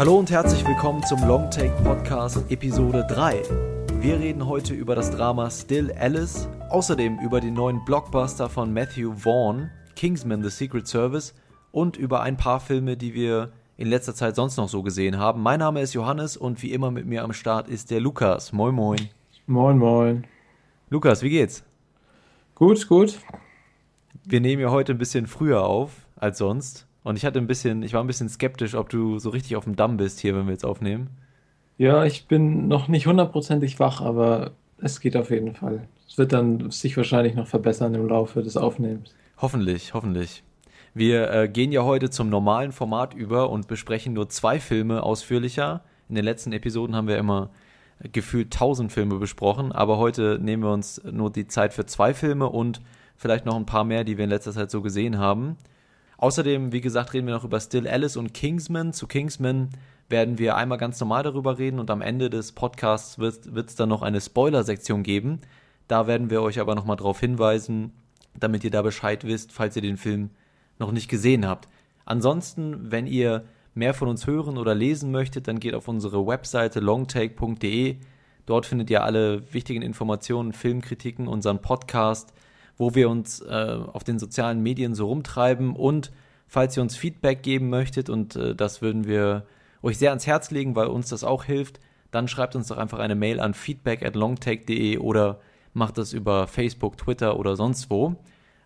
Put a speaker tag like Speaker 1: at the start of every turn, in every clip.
Speaker 1: Hallo und herzlich willkommen zum Longtake Podcast Episode 3. Wir reden heute über das Drama Still Alice, außerdem über den neuen Blockbuster von Matthew Vaughn, Kingsman The Secret Service und über ein paar Filme, die wir in letzter Zeit sonst noch so gesehen haben. Mein Name ist Johannes und wie immer mit mir am Start ist der Lukas. Moin, moin.
Speaker 2: Moin, moin.
Speaker 1: Lukas, wie geht's?
Speaker 2: Gut, gut.
Speaker 1: Wir nehmen ja heute ein bisschen früher auf als sonst. Und ich hatte ein bisschen, ich war ein bisschen skeptisch, ob du so richtig auf dem Damm bist hier, wenn wir jetzt aufnehmen.
Speaker 2: Ja, ich bin noch nicht hundertprozentig wach, aber es geht auf jeden Fall. Es wird dann sich wahrscheinlich noch verbessern im Laufe des Aufnehmens.
Speaker 1: Hoffentlich, hoffentlich. Wir äh, gehen ja heute zum normalen Format über und besprechen nur zwei Filme ausführlicher. In den letzten Episoden haben wir immer gefühlt tausend Filme besprochen, aber heute nehmen wir uns nur die Zeit für zwei Filme und vielleicht noch ein paar mehr, die wir in letzter Zeit so gesehen haben. Außerdem, wie gesagt, reden wir noch über Still Alice und Kingsman. Zu Kingsman werden wir einmal ganz normal darüber reden und am Ende des Podcasts wird es dann noch eine Spoiler-Sektion geben. Da werden wir euch aber nochmal darauf hinweisen, damit ihr da Bescheid wisst, falls ihr den Film noch nicht gesehen habt. Ansonsten, wenn ihr mehr von uns hören oder lesen möchtet, dann geht auf unsere Webseite longtake.de. Dort findet ihr alle wichtigen Informationen, Filmkritiken, unseren Podcast, wo wir uns äh, auf den sozialen Medien so rumtreiben. Und falls ihr uns Feedback geben möchtet, und äh, das würden wir euch sehr ans Herz legen, weil uns das auch hilft, dann schreibt uns doch einfach eine Mail an feedback at longtake.de oder macht das über Facebook, Twitter oder sonst wo.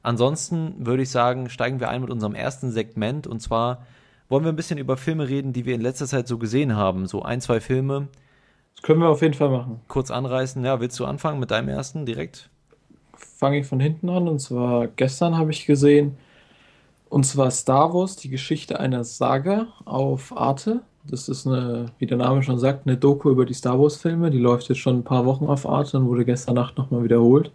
Speaker 1: Ansonsten würde ich sagen, steigen wir ein mit unserem ersten Segment und zwar wollen wir ein bisschen über Filme reden, die wir in letzter Zeit so gesehen haben. So ein, zwei Filme.
Speaker 2: Das können wir auf jeden Fall machen.
Speaker 1: Kurz anreißen. Ja, willst du anfangen mit deinem ersten direkt?
Speaker 2: Fange ich von hinten an. Und zwar gestern habe ich gesehen, und zwar Star Wars, die Geschichte einer Saga auf Arte. Das ist eine, wie der Name schon sagt, eine Doku über die Star Wars-Filme. Die läuft jetzt schon ein paar Wochen auf Arte und wurde gestern Nacht nochmal wiederholt.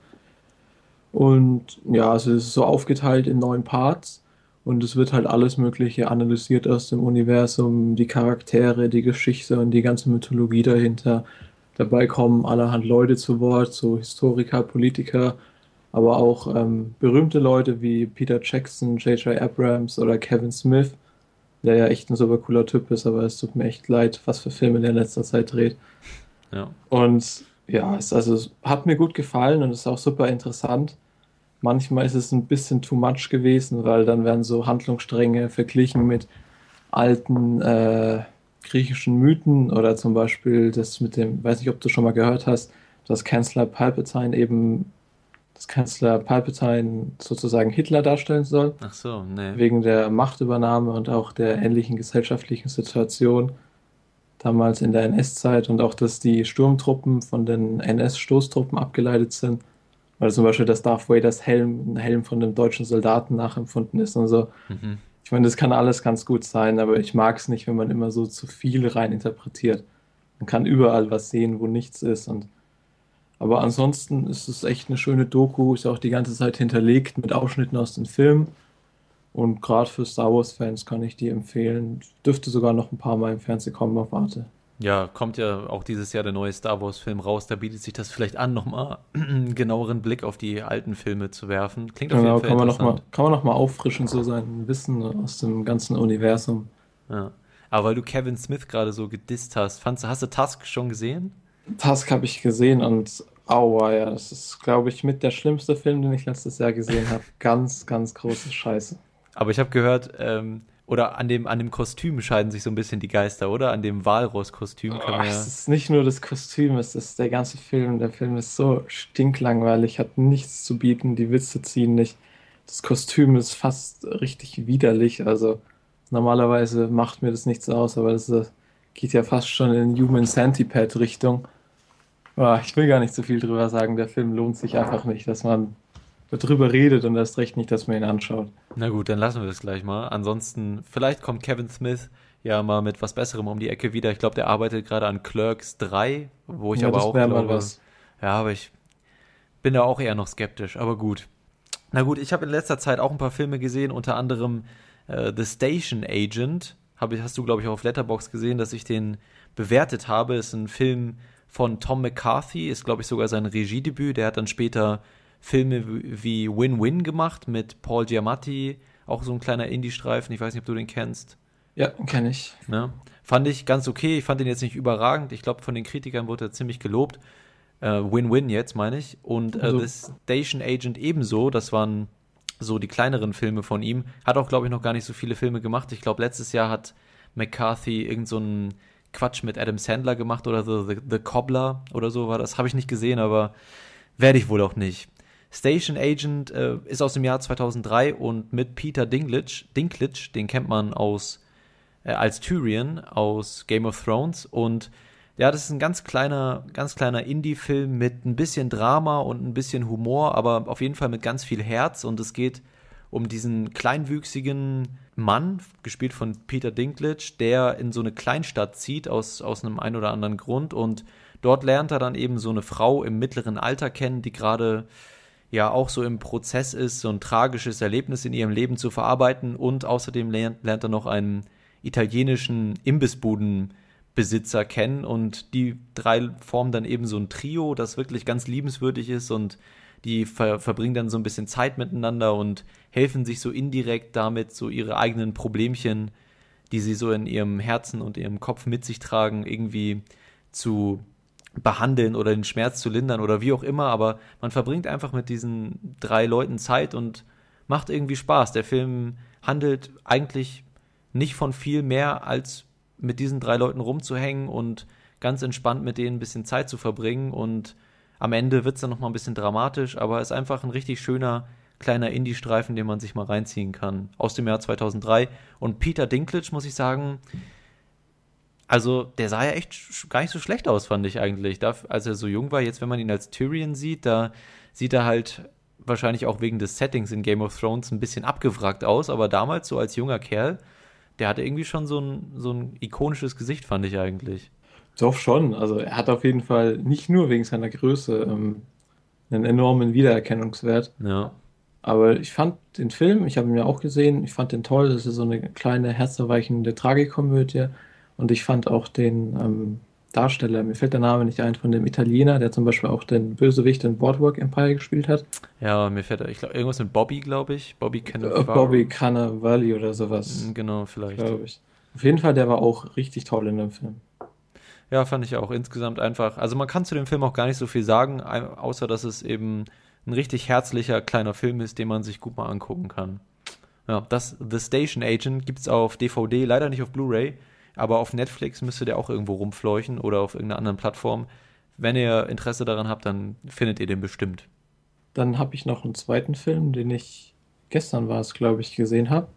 Speaker 2: Und ja, also es ist so aufgeteilt in neun Parts. Und es wird halt alles Mögliche analysiert aus dem Universum, die Charaktere, die Geschichte und die ganze Mythologie dahinter. Dabei kommen allerhand Leute zu Wort, so Historiker, Politiker, aber auch ähm, berühmte Leute wie Peter Jackson, J.J. Abrams oder Kevin Smith, der ja echt ein super cooler Typ ist, aber es tut mir echt leid, was für Filme der in letzter Zeit dreht. Ja. Und ja, es, also, es hat mir gut gefallen und ist auch super interessant. Manchmal ist es ein bisschen too much gewesen, weil dann werden so Handlungsstränge verglichen mit alten äh, griechischen Mythen oder zum Beispiel das mit dem, weiß nicht, ob du schon mal gehört hast, dass Kanzler Palpatine eben dass Kanzler Palpatine sozusagen Hitler darstellen soll.
Speaker 1: Ach so, nee.
Speaker 2: Wegen der Machtübernahme und auch der ähnlichen gesellschaftlichen Situation damals in der NS-Zeit und auch, dass die Sturmtruppen von den NS-Stoßtruppen abgeleitet sind. Weil zum Beispiel das Darth Vaders Helm ein Helm von einem deutschen Soldaten nachempfunden ist und so. Mhm. Ich meine, das kann alles ganz gut sein, aber ich mag es nicht, wenn man immer so zu viel rein interpretiert. Man kann überall was sehen, wo nichts ist und aber ansonsten ist es echt eine schöne Doku, ist auch die ganze Zeit hinterlegt mit Ausschnitten aus den Filmen. Und gerade für Star Wars-Fans kann ich die empfehlen. Dürfte sogar noch ein paar Mal im Fernsehen kommen auf Warte.
Speaker 1: Ja, kommt ja auch dieses Jahr der neue Star Wars-Film raus. Da bietet sich das vielleicht an, nochmal einen genaueren Blick auf die alten Filme zu werfen.
Speaker 2: Klingt auf genau, jeden Fall kann man noch mal, Kann man nochmal auffrischen, so sein Wissen aus dem ganzen Universum.
Speaker 1: Ja. Aber weil du Kevin Smith gerade so gedisst hast, fandst, hast du Tusk schon gesehen?
Speaker 2: Tusk habe ich gesehen und aua, ja, das ist, glaube ich, mit der schlimmste Film, den ich letztes Jahr gesehen habe. Ganz, ganz große Scheiße.
Speaker 1: Aber ich habe gehört, ähm, oder an dem, an dem Kostüm scheiden sich so ein bisschen die Geister, oder? An dem Walross-Kostüm
Speaker 2: kann man ja. Es ist nicht nur das Kostüm, es ist der ganze Film. Der Film ist so stinklangweilig, hat nichts zu bieten, die Witze ziehen nicht. Das Kostüm ist fast richtig widerlich. Also normalerweise macht mir das nichts aus, aber das ist, geht ja fast schon in Human Centipede-Richtung. Oh, ich will gar nicht so viel drüber sagen. Der Film lohnt sich einfach nicht, dass man darüber redet und erst recht nicht, dass man ihn anschaut.
Speaker 1: Na gut, dann lassen wir das gleich mal. Ansonsten, vielleicht kommt Kevin Smith ja mal mit was Besserem um die Ecke wieder. Ich glaube, der arbeitet gerade an Clerks 3, wo ich ja, aber auch glaube, was. ja, aber ich bin da auch eher noch skeptisch, aber gut. Na gut, ich habe in letzter Zeit auch ein paar Filme gesehen, unter anderem äh, The Station Agent. Hab, hast du, glaube ich, auch auf Letterbox gesehen, dass ich den bewertet habe. Ist ein Film von Tom McCarthy, ist glaube ich sogar sein Regiedebüt. Der hat dann später Filme wie Win-Win gemacht mit Paul Giamatti, auch so ein kleiner Indie-Streifen. Ich weiß nicht, ob du den kennst.
Speaker 2: Ja, kenne ich.
Speaker 1: Ne? Fand ich ganz okay. Ich fand ihn jetzt nicht überragend. Ich glaube, von den Kritikern wurde er ziemlich gelobt. Äh, Win-Win jetzt, meine ich. Und äh,
Speaker 2: Also-
Speaker 1: The Station Agent ebenso. Das waren so die kleineren Filme von ihm. Hat auch, glaube ich, noch gar nicht so viele Filme gemacht. Ich glaube, letztes Jahr hat McCarthy irgend so Quatsch mit Adam Sandler gemacht oder The, The, The Cobbler oder so war das. Habe ich nicht gesehen, aber werde ich wohl auch nicht. Station Agent äh, ist aus dem Jahr 2003 und mit Peter Dinklage, Dinklage den kennt man aus äh, als Tyrion aus Game of Thrones und ja, das ist ein ganz kleiner, ganz kleiner Indie-Film mit ein bisschen Drama und ein bisschen Humor, aber auf jeden Fall mit ganz viel Herz und es geht um diesen kleinwüchsigen Mann, gespielt von Peter Dinklage, der in so eine Kleinstadt zieht aus, aus einem ein oder anderen Grund. Und dort lernt er dann eben so eine Frau im mittleren Alter kennen, die gerade ja auch so im Prozess ist, so ein tragisches Erlebnis in ihrem Leben zu verarbeiten. Und außerdem lernt, lernt er noch einen italienischen Imbissbudenbesitzer kennen. Und die drei formen dann eben so ein Trio, das wirklich ganz liebenswürdig ist. Und die ver verbringen dann so ein bisschen Zeit miteinander und helfen sich so indirekt damit, so ihre eigenen Problemchen, die sie so in ihrem Herzen und ihrem Kopf mit sich tragen, irgendwie zu behandeln oder den Schmerz zu lindern oder wie auch immer, aber man verbringt einfach mit diesen drei Leuten Zeit und macht irgendwie Spaß. Der Film handelt eigentlich nicht von viel mehr, als mit diesen drei Leuten rumzuhängen und ganz entspannt mit denen ein bisschen Zeit zu verbringen und am Ende wird es dann nochmal ein bisschen dramatisch, aber ist einfach ein richtig schöner kleiner Indie-Streifen, den man sich mal reinziehen kann. Aus dem Jahr 2003. Und Peter Dinklage, muss ich sagen, also der sah ja echt gar nicht so schlecht aus, fand ich eigentlich. Da, als er so jung war, jetzt wenn man ihn als Tyrion sieht, da sieht er halt wahrscheinlich auch wegen des Settings in Game of Thrones ein bisschen abgewrackt aus, aber damals so als junger Kerl, der hatte irgendwie schon so ein, so ein ikonisches Gesicht, fand ich eigentlich.
Speaker 2: Doch schon. Also er hat auf jeden Fall nicht nur wegen seiner Größe ähm, einen enormen Wiedererkennungswert.
Speaker 1: Ja.
Speaker 2: Aber ich fand den Film, ich habe ihn ja auch gesehen, ich fand den toll. Das ist so eine kleine, herzerweichende Tragikomödie. Und ich fand auch den ähm, Darsteller, mir fällt der Name nicht ein, von dem Italiener, der zum Beispiel auch den Bösewicht in Boardwalk Empire gespielt hat.
Speaker 1: Ja, mir fällt, ich glaube, irgendwas mit Bobby, glaube ich. Bobby
Speaker 2: Äh,
Speaker 1: Cannavaro.
Speaker 2: Bobby Cannavale oder sowas,
Speaker 1: Genau, vielleicht.
Speaker 2: glaube ich. Auf jeden Fall, der war auch richtig toll in dem Film.
Speaker 1: Ja, fand ich auch. Insgesamt einfach. Also man kann zu dem Film auch gar nicht so viel sagen, außer dass es eben ein richtig herzlicher kleiner Film ist, den man sich gut mal angucken kann. Ja, das The Station Agent gibt's auf DVD, leider nicht auf Blu-ray, aber auf Netflix müsste der auch irgendwo rumfleuchen oder auf irgendeiner anderen Plattform. Wenn ihr Interesse daran habt, dann findet ihr den bestimmt.
Speaker 2: Dann habe ich noch einen zweiten Film, den ich gestern war es, glaube ich, gesehen habe.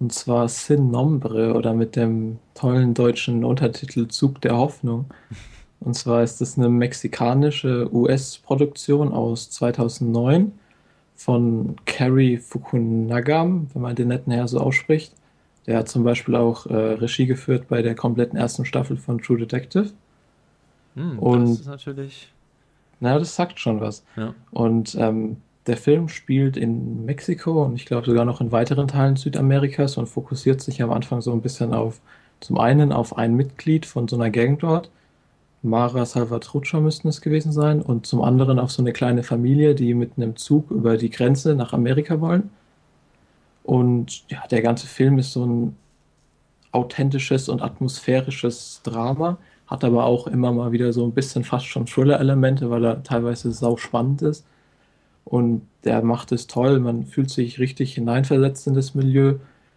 Speaker 2: Und zwar Sin Nombre oder mit dem tollen deutschen Untertitel Zug der Hoffnung. Und zwar ist es eine mexikanische US-Produktion aus 2009 von Cary Fukunagam, wenn man den netten Herr so ausspricht. Der hat zum Beispiel auch äh, Regie geführt bei der kompletten ersten Staffel von True Detective.
Speaker 1: Hm,
Speaker 2: Und-
Speaker 1: das ist natürlich.
Speaker 2: Na, das sagt schon was.
Speaker 1: Ja.
Speaker 2: Und ähm, der Film spielt in Mexiko und ich glaube sogar noch in weiteren Teilen Südamerikas und fokussiert sich am Anfang so ein bisschen auf, zum einen auf ein Mitglied von so einer Gang dort, Mara Salvatrucha müssten es gewesen sein, und zum anderen auf so eine kleine Familie, die mit einem Zug über die Grenze nach Amerika wollen. Und ja, der ganze Film ist so ein authentisches und atmosphärisches Drama, hat aber auch immer mal wieder so ein bisschen fast schon Thriller-Elemente, weil er teilweise sau spannend ist. Und der macht es toll, man fühlt sich richtig hineinversetzt in das Milieu.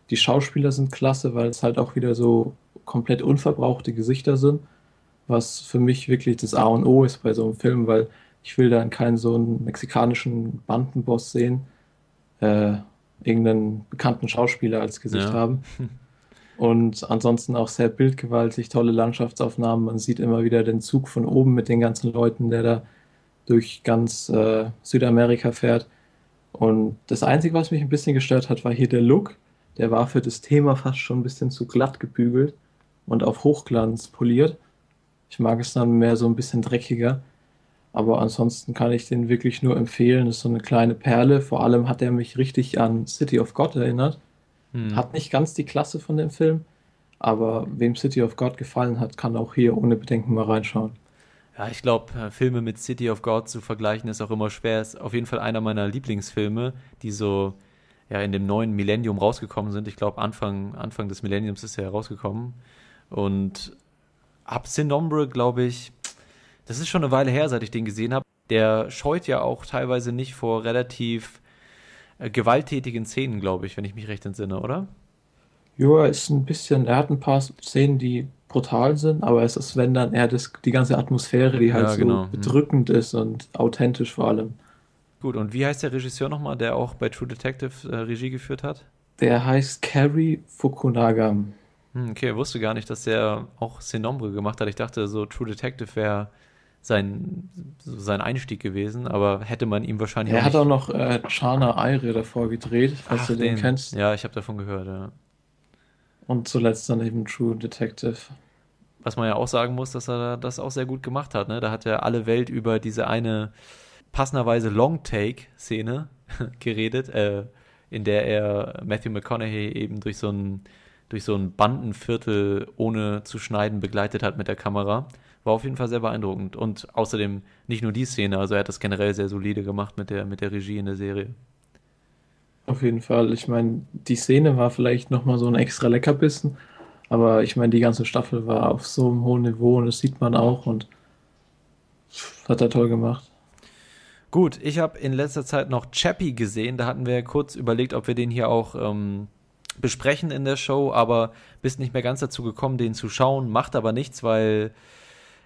Speaker 2: Die Schauspieler sind klasse, weil es halt auch wieder so komplett unverbrauchte Gesichter sind, was für mich wirklich das A und O ist bei so einem Film, weil ich will dann keinen so einen mexikanischen Bandenboss sehen, äh, irgendeinen bekannten Schauspieler als Gesicht
Speaker 1: Ja.
Speaker 2: haben. Und ansonsten auch sehr bildgewaltig, tolle Landschaftsaufnahmen. Man sieht immer wieder den Zug von oben mit den ganzen Leuten, der da durch ganz äh, Südamerika fährt. Und das Einzige, was mich ein bisschen gestört hat, war hier der Look. Der war für das Thema fast schon ein bisschen zu glatt gebügelt und auf Hochglanz poliert. Ich mag es dann mehr so ein bisschen dreckiger. Aber ansonsten kann ich den wirklich nur empfehlen. Das ist so eine kleine Perle. Vor allem hat er mich richtig an City of God erinnert.
Speaker 1: Hm.
Speaker 2: Hat nicht ganz die Klasse von dem Film, aber wem City of God gefallen hat, kann auch hier ohne Bedenken mal reinschauen.
Speaker 1: Ja, ich glaube, Filme mit City of God zu vergleichen ist auch immer schwer. Ist auf jeden Fall einer meiner Lieblingsfilme, die so ja in dem neuen Millennium rausgekommen sind. Ich glaube, Anfang, Anfang des Millenniums ist er rausgekommen. Und ab Sinombre, glaube ich, das ist schon eine Weile her, seit ich den gesehen habe. Der scheut ja auch teilweise nicht vor relativ äh, gewalttätigen Szenen, glaube ich, wenn ich mich recht entsinne, oder?
Speaker 2: Ja, ist ein bisschen, er hat ein paar Szenen, die brutal sind, aber es ist, wenn dann eher das, die ganze Atmosphäre, die halt
Speaker 1: Ja,
Speaker 2: so
Speaker 1: genau. Hm.
Speaker 2: bedrückend ist und authentisch vor allem.
Speaker 1: Gut, und wie heißt der Regisseur nochmal, der auch bei True Detective äh, Regie geführt hat?
Speaker 2: Der heißt Cary Fukunaga.
Speaker 1: Hm, okay, wusste gar nicht, dass der auch Sinombre gemacht hat. Ich dachte, so True Detective wäre sein, so sein Einstieg gewesen, aber hätte man ihm wahrscheinlich
Speaker 2: Er
Speaker 1: auch
Speaker 2: hat auch noch äh, Chana Aire davor gedreht, falls
Speaker 1: Ach,
Speaker 2: du den, kennst.
Speaker 1: Ja, ich habe davon gehört, ja.
Speaker 2: Und zuletzt dann eben True Detective.
Speaker 1: Was man ja auch sagen muss, dass er das auch sehr gut gemacht hat, ne? Da hat er alle Welt über diese eine passenderweise Long-Take-Szene geredet, äh, in der er Matthew McConaughey eben durch so ein, durch so ein Bandenviertel ohne zu schneiden begleitet hat mit der Kamera. War auf jeden Fall sehr beeindruckend. Und außerdem nicht nur die Szene, also er hat das generell sehr solide gemacht mit der, mit der Regie in der Serie.
Speaker 2: Auf jeden Fall. Ich meine, die Szene war vielleicht nochmal so ein extra Leckerbissen, aber ich meine, die ganze Staffel war auf so einem hohen Niveau und das sieht man auch und hat er toll gemacht.
Speaker 1: Gut, ich habe in letzter Zeit noch Chappie gesehen. Da hatten wir kurz überlegt, ob wir den hier auch ähm, besprechen in der Show, aber bist nicht mehr ganz dazu gekommen, den zu schauen. Macht aber nichts, weil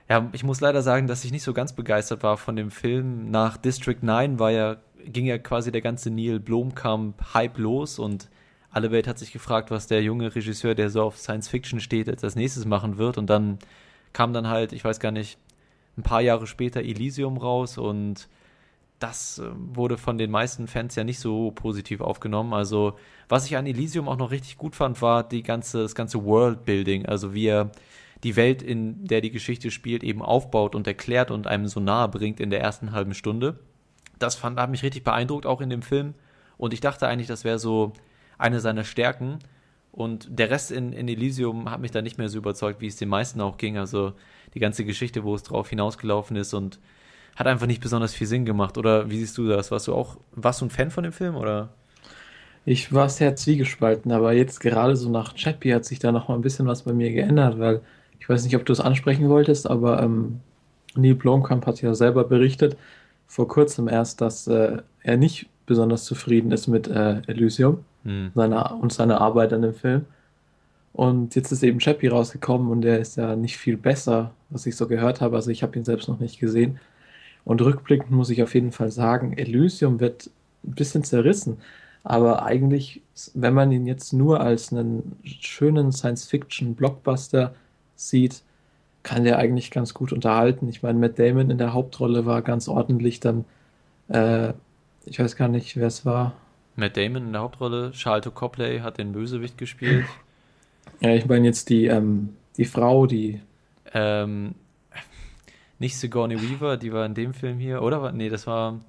Speaker 1: ja, ich muss leider sagen, dass ich nicht so ganz begeistert war von dem Film. Nach District 9 war ja, ging ja quasi der ganze Neil Blomkamp-Hype los und alle Welt hat sich gefragt, was der junge Regisseur, der so auf Science Fiction steht, als nächstes machen wird. Und dann kam dann halt, ich weiß gar nicht, ein paar Jahre später Elysium raus und das äh, wurde von den meisten Fans ja nicht so positiv aufgenommen. Also, was ich an Elysium auch noch richtig gut fand, war die ganze, das ganze Worldbuilding, also wie er die Welt, in der die Geschichte spielt, eben aufbaut und erklärt und einem so nahe bringt in der ersten halben Stunde. Das fand, hat mich richtig beeindruckt, auch in dem Film. Und ich dachte eigentlich, das wäre so eine seiner Stärken. Und der Rest in, in Elysium hat mich da nicht mehr so überzeugt, wie es den meisten auch ging. Also die ganze Geschichte, wo es drauf hinausgelaufen ist und hat einfach nicht besonders viel Sinn gemacht. Oder wie siehst du das? Warst du auch, warst du ein Fan von dem Film oder?
Speaker 2: Ich war sehr zwiegespalten, aber jetzt gerade so nach Chappie hat sich da noch mal ein bisschen was bei mir geändert, weil ich weiß nicht, ob du es ansprechen wolltest, aber ähm, Neil Blomkamp hat ja selber berichtet, vor kurzem erst, dass äh, er nicht besonders zufrieden ist mit äh, Elysium
Speaker 1: Hm.
Speaker 2: seiner, und seiner Arbeit an dem Film. Und jetzt ist eben Chappie rausgekommen und der ist ja nicht viel besser, was ich so gehört habe. Also ich habe ihn selbst noch nicht gesehen. Und rückblickend muss ich auf jeden Fall sagen, Elysium wird ein bisschen zerrissen. Aber eigentlich, wenn man ihn jetzt nur als einen schönen Science-Fiction-Blockbuster sieht, kann der eigentlich ganz gut unterhalten. Ich meine, Matt Damon in der Hauptrolle war ganz ordentlich. Dann, äh, ich weiß gar nicht, wer es war.
Speaker 1: Matt Damon in der Hauptrolle, Charlton Copley hat den Bösewicht gespielt.
Speaker 2: Ja, ich meine jetzt die, ähm, die Frau, die
Speaker 1: ähm, nicht Sigourney Weaver, die war in dem Film hier, oder? Nee, das war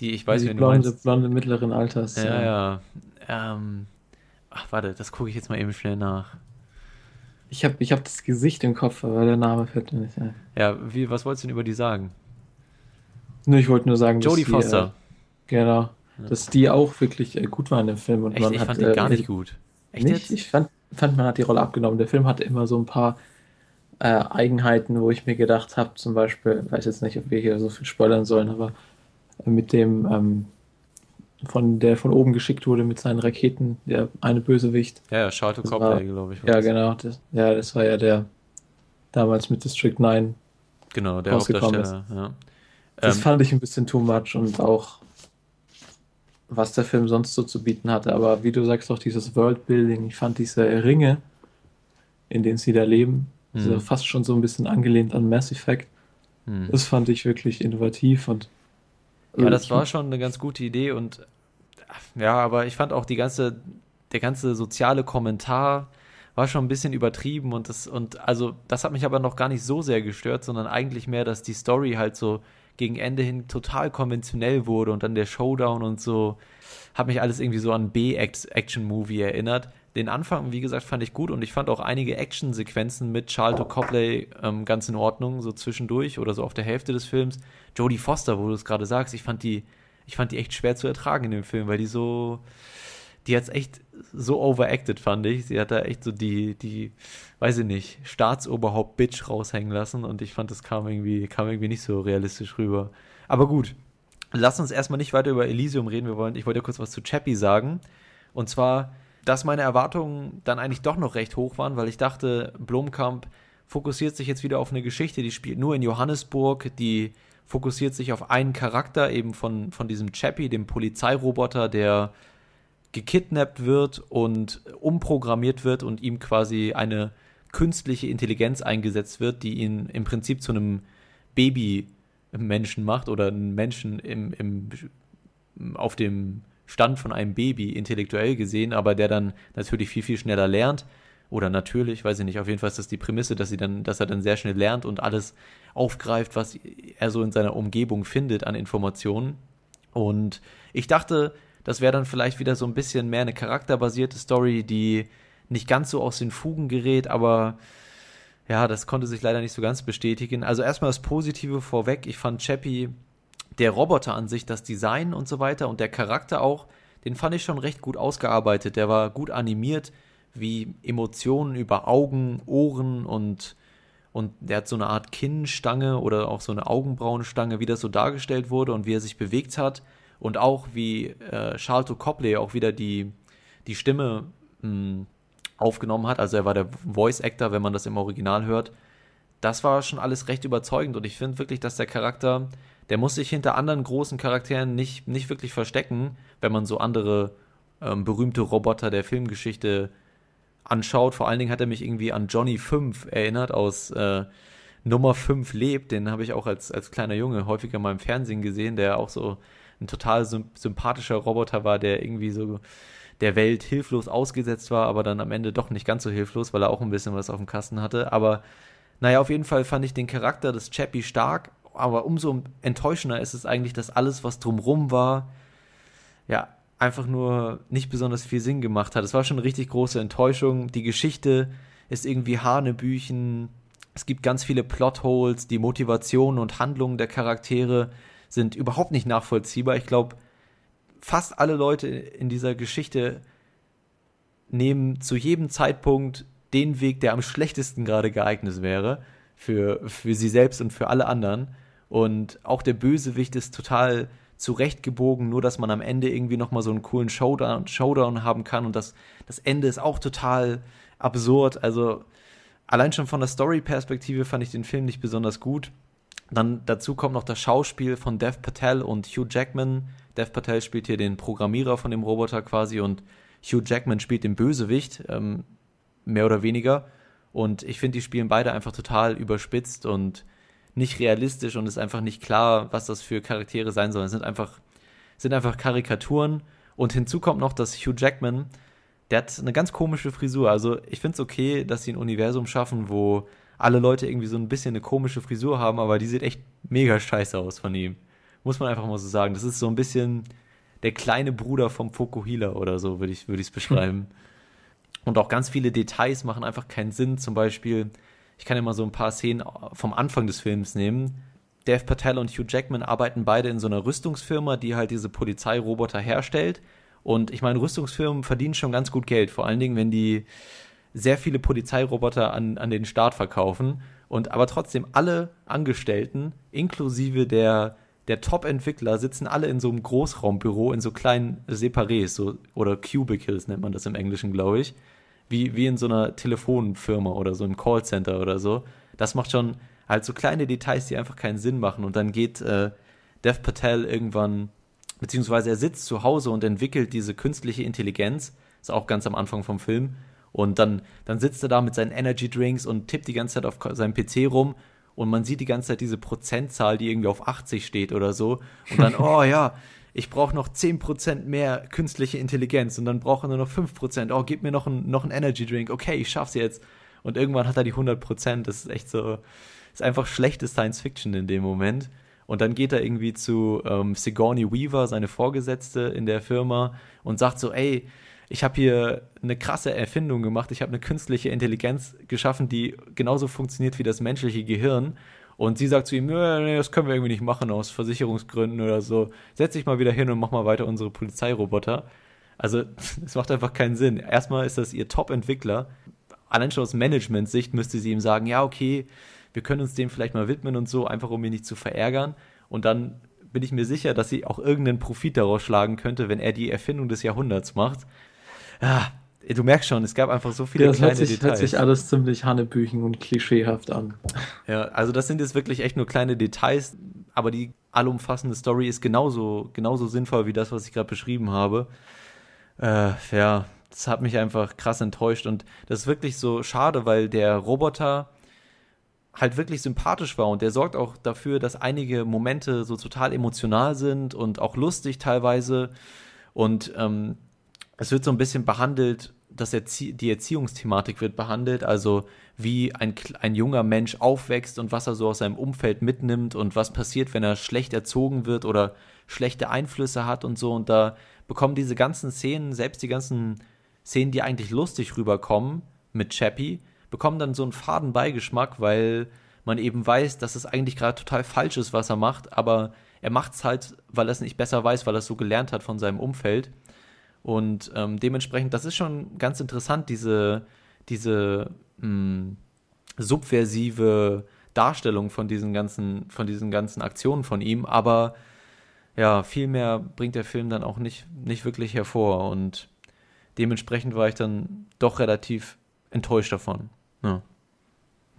Speaker 1: die, ich weiß,
Speaker 2: die
Speaker 1: wen du
Speaker 2: blonde,
Speaker 1: meinst.
Speaker 2: blonde mittleren Alters.
Speaker 1: Ja,
Speaker 2: äh,
Speaker 1: ja. Ähm, ach, warte, das gucke ich jetzt mal eben schnell nach.
Speaker 2: Ich habe ich hab das Gesicht im Kopf, aber der Name fällt mir nicht ein.
Speaker 1: Ja, wie, was wolltest du denn über die sagen?
Speaker 2: Nur ich wollte nur sagen, dass
Speaker 1: Jodie
Speaker 2: die,
Speaker 1: Foster.
Speaker 2: Äh, genau,
Speaker 1: Ja.
Speaker 2: dass die auch wirklich äh, gut war in dem Film. Und
Speaker 1: Echt,
Speaker 2: man
Speaker 1: ich
Speaker 2: hat,
Speaker 1: fand die
Speaker 2: äh,
Speaker 1: gar nicht gut. Echt
Speaker 2: nicht?
Speaker 1: jetzt?
Speaker 2: Ich fand, fand, man hat die Rolle abgenommen. Der Film hatte immer so ein paar äh, Eigenheiten, wo ich mir gedacht habe, zum Beispiel, ich weiß jetzt nicht, ob wir hier so viel spoilern sollen, aber äh, mit dem, ähm, von der von oben geschickt wurde mit seinen Raketen, der eine Bösewicht.
Speaker 1: Ja, ja, Charlton
Speaker 2: Das
Speaker 1: Copley, glaube ich.
Speaker 2: Ja,
Speaker 1: das.
Speaker 2: genau. Das, ja, das war ja der damals mit District 9.
Speaker 1: Genau, der
Speaker 2: rausgekommen
Speaker 1: Hauptdarsteller, ja.
Speaker 2: Das
Speaker 1: Ähm,
Speaker 2: fand ich ein bisschen too much und auch was der Film sonst so zu bieten hatte. Aber wie du sagst, auch dieses Worldbuilding, ich fand diese Ringe, in denen sie da leben,
Speaker 1: Mhm.
Speaker 2: so fast schon so ein bisschen angelehnt an Mass Effect.
Speaker 1: hm.
Speaker 2: Das fand ich wirklich innovativ und
Speaker 1: Ja, das war schon eine ganz gute Idee und ja, aber ich fand auch die ganze, der ganze soziale Kommentar war schon ein bisschen übertrieben und das, und also das hat mich aber noch gar nicht so sehr gestört, sondern eigentlich mehr, dass die Story halt so gegen Ende hin total konventionell wurde und dann der Showdown und so hat mich alles irgendwie so an B-Action-Movie erinnert. Den Anfang, wie gesagt, fand ich gut und ich fand auch einige Action-Sequenzen mit Charlton Copley ähm, ganz in Ordnung, so zwischendurch oder so auf der Hälfte des Films. Jodie Foster, wo du es gerade sagst, ich fand die ich fand die echt schwer zu ertragen in dem Film, weil die so, die hat's echt so overacted, fand ich. Sie hat da echt so die, die, weiß ich nicht, Staatsoberhaupt-Bitch raushängen lassen und ich fand, das kam irgendwie, kam irgendwie nicht so realistisch rüber. Aber gut, lass uns erstmal nicht weiter über Elysium reden. Wir wollen, ich wollte ja kurz was zu Chappie sagen. Und zwar, dass meine Erwartungen dann eigentlich doch noch recht hoch waren, weil ich dachte, Blomkamp fokussiert sich jetzt wieder auf eine Geschichte, die spielt nur in Johannesburg, die fokussiert sich auf einen Charakter, eben von, von diesem Chappie, dem Polizeiroboter, der gekidnappt wird und umprogrammiert wird und ihm quasi eine künstliche Intelligenz eingesetzt wird, die ihn im Prinzip zu einem Baby-Menschen macht oder einen Menschen im, im, auf dem Stand von einem Baby intellektuell gesehen, aber der dann natürlich viel, viel schneller lernt. Oder natürlich, weiß ich nicht, auf jeden Fall ist das die Prämisse, dass sie dann, dass er dann sehr schnell lernt und alles aufgreift, was er so in seiner Umgebung findet an Informationen. Und ich dachte, das wäre dann vielleicht wieder so ein bisschen mehr eine charakterbasierte Story, die nicht ganz so aus den Fugen gerät, aber ja, das konnte sich leider nicht so ganz bestätigen. Also erstmal das Positive vorweg. Ich fand Chappie, der Roboter an sich, das Design und so weiter und der Charakter auch, den fand ich schon recht gut ausgearbeitet. Der war gut animiert, wie Emotionen über Augen, Ohren und und der hat so eine Art Kinnstange oder auch so eine Augenbrauenstange, wie das so dargestellt wurde und wie er sich bewegt hat und auch wie äh, Charlton Copley auch wieder die, die Stimme mh, hm, aufgenommen hat. Also er war der Voice Actor, wenn man das im Original hört. Das war schon alles recht überzeugend und ich finde wirklich, dass der Charakter, der muss sich hinter anderen großen Charakteren nicht, nicht wirklich verstecken, wenn man so andere ähm, berühmte Roboter der Filmgeschichte anschaut. Vor allen Dingen hat er mich irgendwie an Johnny 5 erinnert aus äh, Nummer 5 lebt. Den habe ich auch als, als kleiner Junge häufiger mal im Fernsehen gesehen, der auch so ein total sympathischer Roboter war, der irgendwie so der Welt hilflos ausgesetzt war, aber dann am Ende doch nicht ganz so hilflos, weil er auch ein bisschen was auf dem Kasten hatte. Aber naja, auf jeden Fall fand ich den Charakter des Chappie stark, aber umso enttäuschender ist es eigentlich, dass alles, was drumrum war, ja, einfach nur nicht besonders viel Sinn gemacht hat. Es war schon eine richtig große Enttäuschung. Die Geschichte ist irgendwie Hanebüchen. Es gibt ganz viele Plotholes, die Motivation und Handlungen der Charaktere sind überhaupt nicht nachvollziehbar. Ich glaube, fast alle Leute in dieser Geschichte nehmen zu jedem Zeitpunkt den Weg, der am schlechtesten gerade geeignet wäre für, für sie selbst und für alle anderen. Und auch der Bösewicht ist total zurechtgebogen, nur dass man am Ende irgendwie nochmal so einen coolen Showdown, Showdown haben kann. Und das, das Ende ist auch total absurd. Also allein schon von der Story-Perspektive fand ich den Film nicht besonders gut. Dann dazu kommt noch das Schauspiel von Dev Patel und Hugh Jackman. Dev Patel spielt hier den Programmierer von dem Roboter quasi und Hugh Jackman spielt den Bösewicht, ähm, mehr oder weniger. Und ich finde, die spielen beide einfach total überspitzt und nicht realistisch und ist einfach nicht klar, was das für Charaktere sein sollen. Es sind einfach, sind einfach Karikaturen. Und hinzu kommt noch, dass Hugh Jackman, der hat eine ganz komische Frisur. Also ich finde es okay, dass sie ein Universum schaffen, wo alle Leute irgendwie so ein bisschen eine komische Frisur haben, aber die sieht echt mega scheiße aus von ihm. Muss man einfach mal so sagen. Das ist so ein bisschen der kleine Bruder vom Fokuhila oder so, würde ich es beschreiben. Und auch ganz viele Details machen einfach keinen Sinn. Zum Beispiel, ich kann ja mal so ein paar Szenen vom Anfang des Films nehmen. Dev Patel und Hugh Jackman arbeiten beide in so einer Rüstungsfirma, die halt diese Polizeiroboter herstellt. Und ich meine, Rüstungsfirmen verdienen schon ganz gut Geld, vor allen Dingen, wenn die sehr viele Polizeiroboter an, an den Staat verkaufen und aber trotzdem alle Angestellten, inklusive der, der Top-Entwickler, sitzen alle in so einem Großraumbüro, in so kleinen Separés, so, oder Cubicles nennt man das im Englischen, glaube ich. Wie, wie in so einer Telefonfirma oder so einem Callcenter oder so. Das macht schon halt so kleine Details, die einfach keinen Sinn machen. Und dann geht äh, Dev Patel irgendwann, beziehungsweise er sitzt zu Hause und entwickelt diese künstliche Intelligenz, ist auch ganz am Anfang vom Film, und dann, dann sitzt er da mit seinen Energy Drinks und tippt die ganze Zeit auf seinem PC rum und man sieht die ganze Zeit diese Prozentzahl, die irgendwie auf 80 steht oder so. Und dann, oh ja, ich brauche noch 10% mehr künstliche Intelligenz und dann brauche er nur noch 5%. Oh, gib mir noch einen noch Energy Drink. Okay, ich schaff's jetzt. Und irgendwann hat er die 100%. Das ist echt so, ist einfach schlechte Science Fiction in dem Moment. Und dann geht er irgendwie zu ähm, Sigourney Weaver, seine Vorgesetzte in der Firma, und sagt so, ey, ich habe hier eine krasse Erfindung gemacht, ich habe eine künstliche Intelligenz geschaffen, die genauso funktioniert wie das menschliche Gehirn. Und sie sagt zu ihm, nee, das können wir irgendwie nicht machen aus Versicherungsgründen oder so. Setz dich mal wieder hin und mach mal weiter unsere Polizeiroboter. Also, es macht einfach keinen Sinn. Erstmal ist das ihr Top-Entwickler. Allein schon aus Management-Sicht müsste sie ihm sagen, ja, okay, wir können uns dem vielleicht mal widmen und so, einfach um ihn nicht zu verärgern. Und dann bin ich mir sicher, dass sie auch irgendeinen Profit daraus schlagen könnte, wenn er die Erfindung des Jahrhunderts macht. Ja, du merkst schon, es gab einfach so viele
Speaker 2: ja, das kleine hört sich, Details. hört sich alles ziemlich hannebüchen und klischeehaft an.
Speaker 1: Ja, also das sind jetzt wirklich echt nur kleine Details, aber die allumfassende Story ist genauso, genauso sinnvoll wie das, was ich gerade beschrieben habe. Äh, ja, das hat mich einfach krass enttäuscht und das ist wirklich so schade, weil der Roboter halt wirklich sympathisch war und der sorgt auch dafür, dass einige Momente so total emotional sind und auch lustig teilweise und ähm, es wird so ein bisschen behandelt, dass Erzie die Erziehungsthematik wird behandelt, also wie ein, ein junger Mensch aufwächst und was er so aus seinem Umfeld mitnimmt und was passiert, wenn er schlecht erzogen wird oder schlechte Einflüsse hat und so und da bekommen diese ganzen Szenen, selbst die ganzen Szenen, die eigentlich lustig rüberkommen mit Chappie, bekommen dann so einen faden Beigeschmack, weil man eben weiß, dass es eigentlich gerade total falsch ist, was er macht, aber er macht es halt, weil er es nicht besser weiß, weil er es so gelernt hat von seinem Umfeld. Und ähm, dementsprechend, das ist schon ganz interessant, diese, diese mh, hm, subversive Darstellung von diesen ganzen, von diesen ganzen Aktionen von ihm, aber ja, viel mehr bringt der Film dann auch nicht, nicht wirklich hervor und dementsprechend war ich dann doch relativ enttäuscht davon. Ja.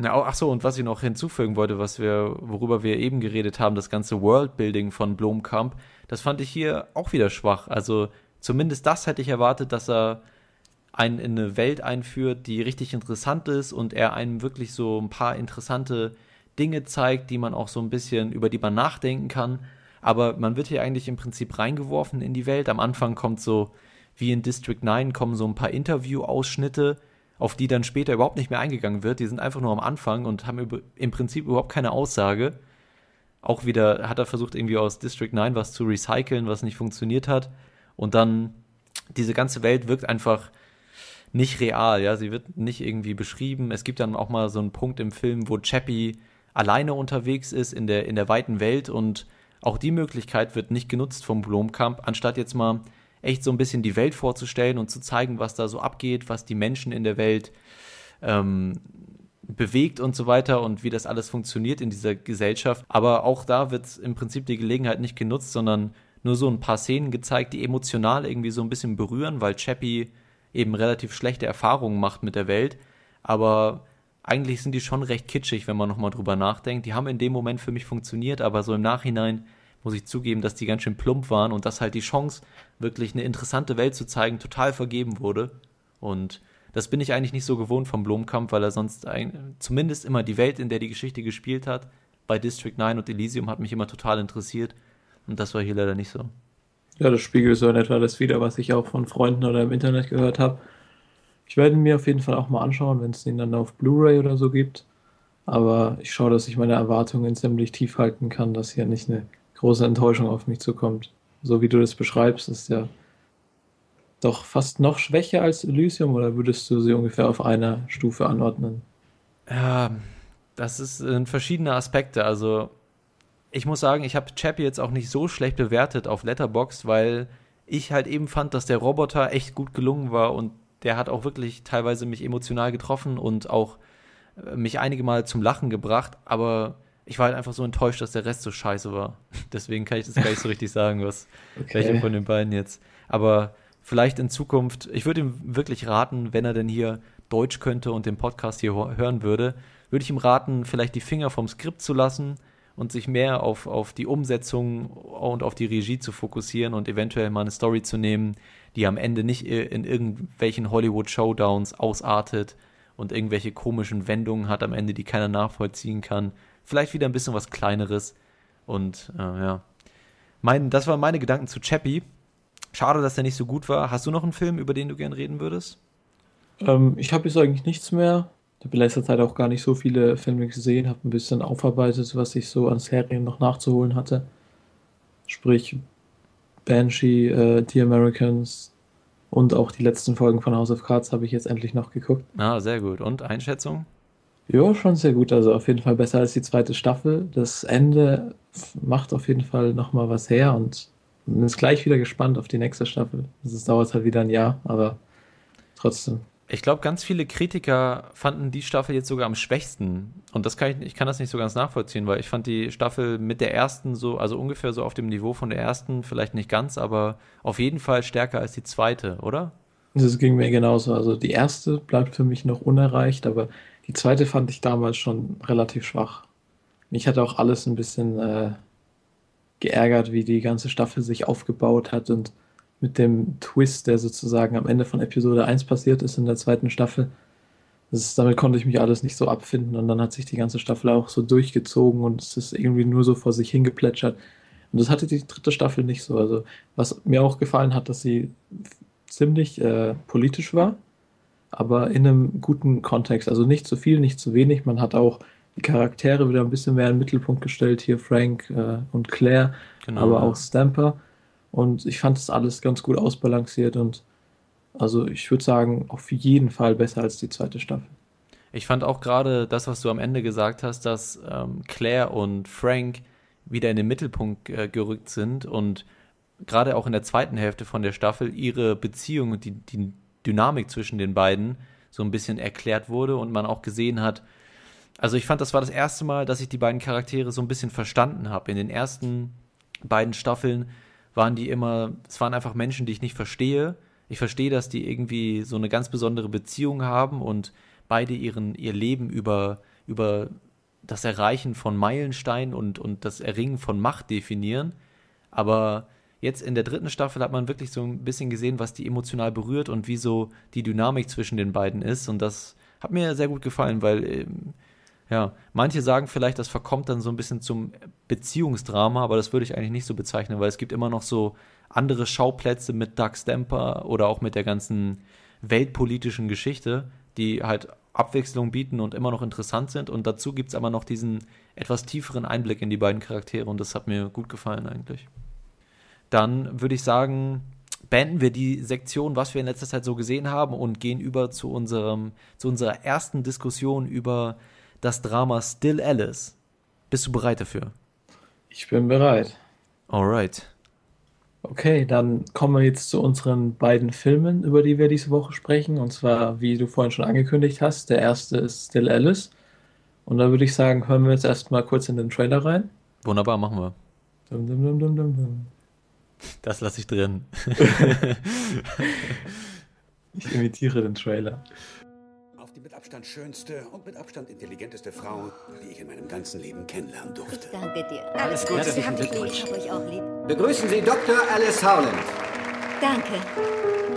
Speaker 1: Ach so, und was ich noch hinzufügen wollte, was wir, worüber wir eben geredet haben, das ganze Worldbuilding von Blomkamp, das fand ich hier auch wieder schwach. Also zumindest das hätte ich erwartet, dass er einen in eine Welt einführt, die richtig interessant ist und er einem wirklich so ein paar interessante Dinge zeigt, die man auch so ein bisschen, über die man nachdenken kann. Aber man wird hier eigentlich im Prinzip reingeworfen in die Welt. Am Anfang kommt so, wie in District 9, kommen so ein paar Interview-Ausschnitte, auf die dann später überhaupt nicht mehr eingegangen wird. Die sind einfach nur am Anfang und haben im Prinzip überhaupt keine Aussage. Auch wieder hat er versucht, irgendwie aus District 9 was zu recyceln, was nicht funktioniert hat. Und dann, diese ganze Welt wirkt einfach nicht real, ja. Sie wird nicht irgendwie beschrieben. Es gibt dann auch mal so einen Punkt im Film, wo Chappie alleine unterwegs ist in der, in der weiten Welt und auch die Möglichkeit wird nicht genutzt vom Blomkamp, anstatt jetzt mal echt so ein bisschen die Welt vorzustellen und zu zeigen, was da so abgeht, was die Menschen in der Welt ähm, bewegt und so weiter und wie das alles funktioniert in dieser Gesellschaft. Aber auch da wird im Prinzip die Gelegenheit nicht genutzt, sondern nur so ein paar Szenen gezeigt, die emotional irgendwie so ein bisschen berühren, weil Chappie eben relativ schlechte Erfahrungen macht mit der Welt. Aber eigentlich sind die schon recht kitschig, wenn man nochmal drüber nachdenkt. Die haben in dem Moment für mich funktioniert, aber so im Nachhinein muss ich zugeben, dass die ganz schön plump waren und dass halt die Chance, wirklich eine interessante Welt zu zeigen, total vergeben wurde. Und das bin ich eigentlich nicht so gewohnt vom Blomkamp, weil er sonst ein, zumindest immer die Welt, in der die Geschichte gespielt hat, bei District 9 und Elysium hat mich immer total interessiert. Und das war hier leider nicht so.
Speaker 2: Ja, das spiegelt so in etwa das wieder, was ich auch von Freunden oder im Internet gehört habe. Ich werde mir auf jeden Fall auch mal anschauen, wenn es den dann auf Blu-ray oder so gibt. Aber ich schaue, dass ich meine Erwartungen ziemlich tief halten kann, dass hier nicht eine große Enttäuschung auf mich zukommt. So wie du das beschreibst, ist ja doch fast noch schwächer als Elysium oder würdest du sie ungefähr auf einer Stufe anordnen?
Speaker 1: Ja, das sind verschiedene Aspekte. Also ich muss sagen, ich habe Chappie jetzt auch nicht so schlecht bewertet auf Letterboxd, weil ich halt eben fand, dass der Roboter echt gut gelungen war und der hat auch wirklich teilweise mich emotional getroffen und auch äh, mich einige Mal zum Lachen gebracht, aber ich war halt einfach so enttäuscht, dass der Rest so scheiße war. Deswegen kann ich das gar nicht so richtig sagen, was okay. welcher von den beiden jetzt. Aber vielleicht in Zukunft, ich würde ihm wirklich raten, wenn er denn hier Deutsch könnte und den Podcast hier hören würde, würde ich ihm raten, vielleicht die Finger vom Skript zu lassen und sich mehr auf, auf die Umsetzung und auf die Regie zu fokussieren und eventuell mal eine Story zu nehmen, die am Ende nicht in irgendwelchen Hollywood-Showdowns ausartet und irgendwelche komischen Wendungen hat am Ende, die keiner nachvollziehen kann. Vielleicht wieder ein bisschen was Kleineres. Und äh, ja. Mein, das waren meine Gedanken zu Chappie. Schade, dass der nicht so gut war. Hast du noch einen Film, über den du gern reden würdest?
Speaker 2: Ähm, ich habe jetzt eigentlich nichts mehr. Ich habe in letzter Zeit auch gar nicht so viele Filme gesehen, habe ein bisschen aufarbeitet, was ich so an Serien noch nachzuholen hatte. Sprich Banshee, äh, The Americans und auch die letzten Folgen von House of Cards habe ich jetzt endlich noch geguckt.
Speaker 1: Ah, sehr gut. Und Einschätzung?
Speaker 2: Ja, schon sehr gut. Also auf jeden Fall besser als die zweite Staffel. Das Ende macht auf jeden Fall nochmal was her und man ist gleich wieder gespannt auf die nächste Staffel. Es dauert halt wieder ein Jahr, aber trotzdem.
Speaker 1: Ich glaube, ganz viele Kritiker fanden die Staffel jetzt sogar am schwächsten. Und das kann ich, ich kann das nicht so ganz nachvollziehen, weil ich fand die Staffel mit der ersten so, also ungefähr so auf dem Niveau von der ersten, vielleicht nicht ganz, aber auf jeden Fall stärker als die zweite, oder?
Speaker 2: Das ging mir genauso. Also die erste bleibt für mich noch unerreicht, aber die zweite fand ich damals schon relativ schwach. Mich hat auch alles ein bisschen äh, geärgert, wie die ganze Staffel sich aufgebaut hat und mit dem Twist, der sozusagen am Ende von Episode 1 passiert ist in der zweiten Staffel. Ist, damit konnte ich mich alles nicht so abfinden und dann hat sich die ganze Staffel auch so durchgezogen und es ist irgendwie nur so vor sich hingeplätschert. Und das hatte die dritte Staffel nicht so. Also, was mir auch gefallen hat, dass sie ziemlich äh, politisch war, aber in einem guten Kontext. Also nicht zu viel, nicht zu wenig. Man hat auch die Charaktere wieder ein bisschen mehr in den Mittelpunkt gestellt. Hier Frank äh, und Claire, genau, aber ja. auch Stamper. Und ich fand das alles ganz gut ausbalanciert und also ich würde sagen, auf jeden Fall besser als die zweite Staffel.
Speaker 1: Ich fand auch gerade das, was du am Ende gesagt hast, dass ähm, Claire und Frank wieder in den Mittelpunkt äh, gerückt sind und gerade auch in der zweiten Hälfte von der Staffel ihre Beziehung und die, die Dynamik zwischen den beiden so ein bisschen erklärt wurde und man auch gesehen hat, also ich fand, das war das erste Mal, dass ich die beiden Charaktere so ein bisschen verstanden habe. In den ersten beiden Staffeln waren die immer, es waren einfach Menschen, die ich nicht verstehe. Ich verstehe, dass die irgendwie so eine ganz besondere Beziehung haben und beide ihren, ihr Leben über, über das Erreichen von Meilensteinen und, und das Erringen von Macht definieren. Aber jetzt in der dritten Staffel hat man wirklich so ein bisschen gesehen, was die emotional berührt und wie so die Dynamik zwischen den beiden ist. Und das hat mir sehr gut gefallen, weil, ähm, ja, manche sagen vielleicht, das verkommt dann so ein bisschen zum Beziehungsdrama, aber das würde ich eigentlich nicht so bezeichnen, weil es gibt immer noch so andere Schauplätze mit Doug Stamper oder auch mit der ganzen weltpolitischen Geschichte, die halt Abwechslung bieten und immer noch interessant sind. Und dazu gibt es aber noch diesen etwas tieferen Einblick in die beiden Charaktere und das hat mir gut gefallen eigentlich dann würde ich sagen, beenden wir die Sektion, was wir in letzter Zeit so gesehen haben und gehen über zu unserem, zu unserer ersten Diskussion über das Drama Still Alice. Bist du bereit dafür?
Speaker 2: Ich bin bereit.
Speaker 1: Alright.
Speaker 2: Okay, dann kommen wir jetzt zu unseren beiden Filmen, über die wir diese Woche sprechen. Und zwar, wie du vorhin schon angekündigt hast, der erste ist Still Alice. Und da würde ich sagen, hören wir jetzt erstmal kurz in den Trailer rein.
Speaker 1: Wunderbar, machen wir. Dum, dum, dum, das lasse ich drin.
Speaker 2: ich imitiere den Trailer.
Speaker 3: Die mit Abstand schönste und mit Abstand intelligenteste Frau, die ich in meinem ganzen Leben kennenlernen durfte.
Speaker 4: Ich danke dir.
Speaker 3: Alles Gute.
Speaker 4: Haben mich lieb. Ich habe euch auch lieb.
Speaker 3: Begrüßen Sie Dr. Alice Howland.
Speaker 4: Danke.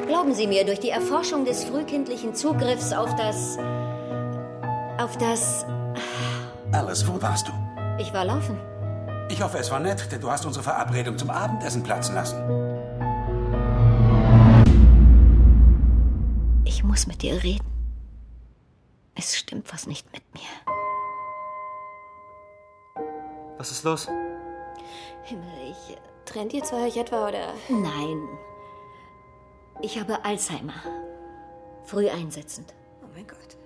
Speaker 4: Glauben Sie mir, durch die Erforschung des frühkindlichen Zugriffs auf das... auf das...
Speaker 3: Alice, wo warst du?
Speaker 4: Ich war laufen.
Speaker 3: Ich hoffe, es war nett, denn du hast unsere Verabredung zum Abendessen platzen lassen.
Speaker 4: Ich muss mit dir reden. Es stimmt was nicht mit mir.
Speaker 1: Was ist los?
Speaker 4: Himmel, ich. Trennt ihr zwei euch etwa oder? Nein. Ich habe Alzheimer. Früh einsetzend.
Speaker 5: Oh mein Gott.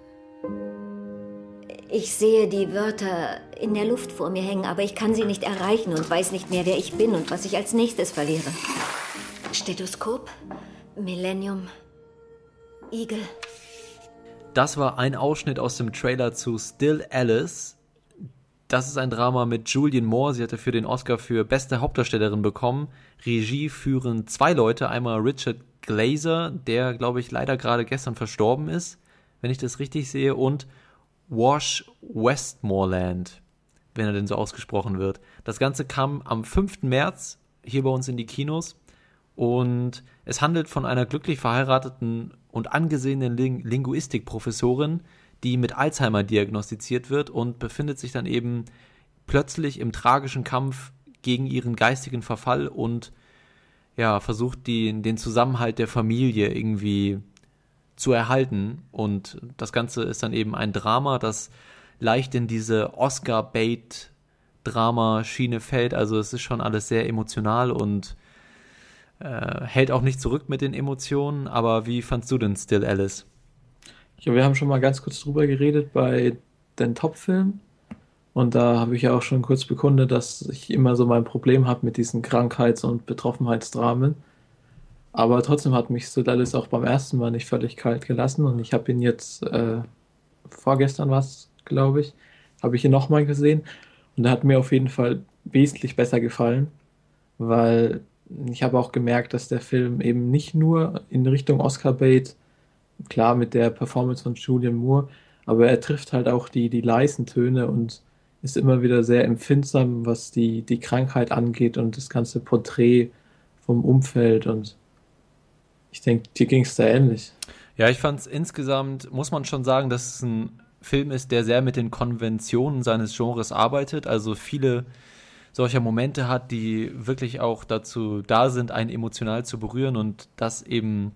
Speaker 4: Ich sehe die Wörter in der Luft vor mir hängen, aber ich kann sie nicht erreichen und weiß nicht mehr, wer ich bin und was ich als nächstes verliere. Stethoskop, Millennium, Igel.
Speaker 1: Das war ein Ausschnitt aus dem Trailer zu Still Alice. Das ist ein Drama mit Julian Moore. Sie hatte für den Oscar für beste Hauptdarstellerin bekommen. Regie führen zwei Leute. Einmal Richard Glazer, der, glaube ich, leider gerade gestern verstorben ist, wenn ich das richtig sehe, und Wash Westmoreland, wenn er denn so ausgesprochen wird. Das Ganze kam am 5. März hier bei uns in die Kinos und es handelt von einer glücklich verheirateten und angesehenen Ling Linguistikprofessorin, die mit Alzheimer diagnostiziert wird und befindet sich dann eben plötzlich im tragischen Kampf gegen ihren geistigen Verfall und ja, versucht die, den Zusammenhalt der Familie irgendwie zu erhalten. Und das Ganze ist dann eben ein Drama, das leicht in diese Oscar-Bait-Drama-Schiene fällt. Also es ist schon alles sehr emotional und äh, hält auch nicht zurück mit den Emotionen. Aber wie fandst du denn Still Alice?
Speaker 2: Ja, wir haben schon mal ganz kurz drüber geredet bei den Top-Film. Und da habe ich ja auch schon kurz bekundet, dass ich immer so mein Problem habe mit diesen Krankheits- und Betroffenheitsdramen. Aber trotzdem hat mich Sodalis auch beim ersten Mal nicht völlig kalt gelassen und ich habe ihn jetzt äh, vorgestern was, glaube ich, habe ich ihn nochmal gesehen und er hat mir auf jeden Fall wesentlich besser gefallen, weil ich habe auch gemerkt, dass der Film eben nicht nur in Richtung Oscar Bait, klar mit der Performance von Julian Moore, aber er trifft halt auch die, die leisen Töne und ist immer wieder sehr empfindsam, was die, die Krankheit angeht und das ganze Porträt vom Umfeld und ich denke, dir ging es da ähnlich.
Speaker 1: Ja, ich fand es insgesamt, muss man schon sagen, dass es ein Film ist, der sehr mit den Konventionen seines Genres arbeitet, also viele solcher Momente hat, die wirklich auch dazu da sind, einen emotional zu berühren und das eben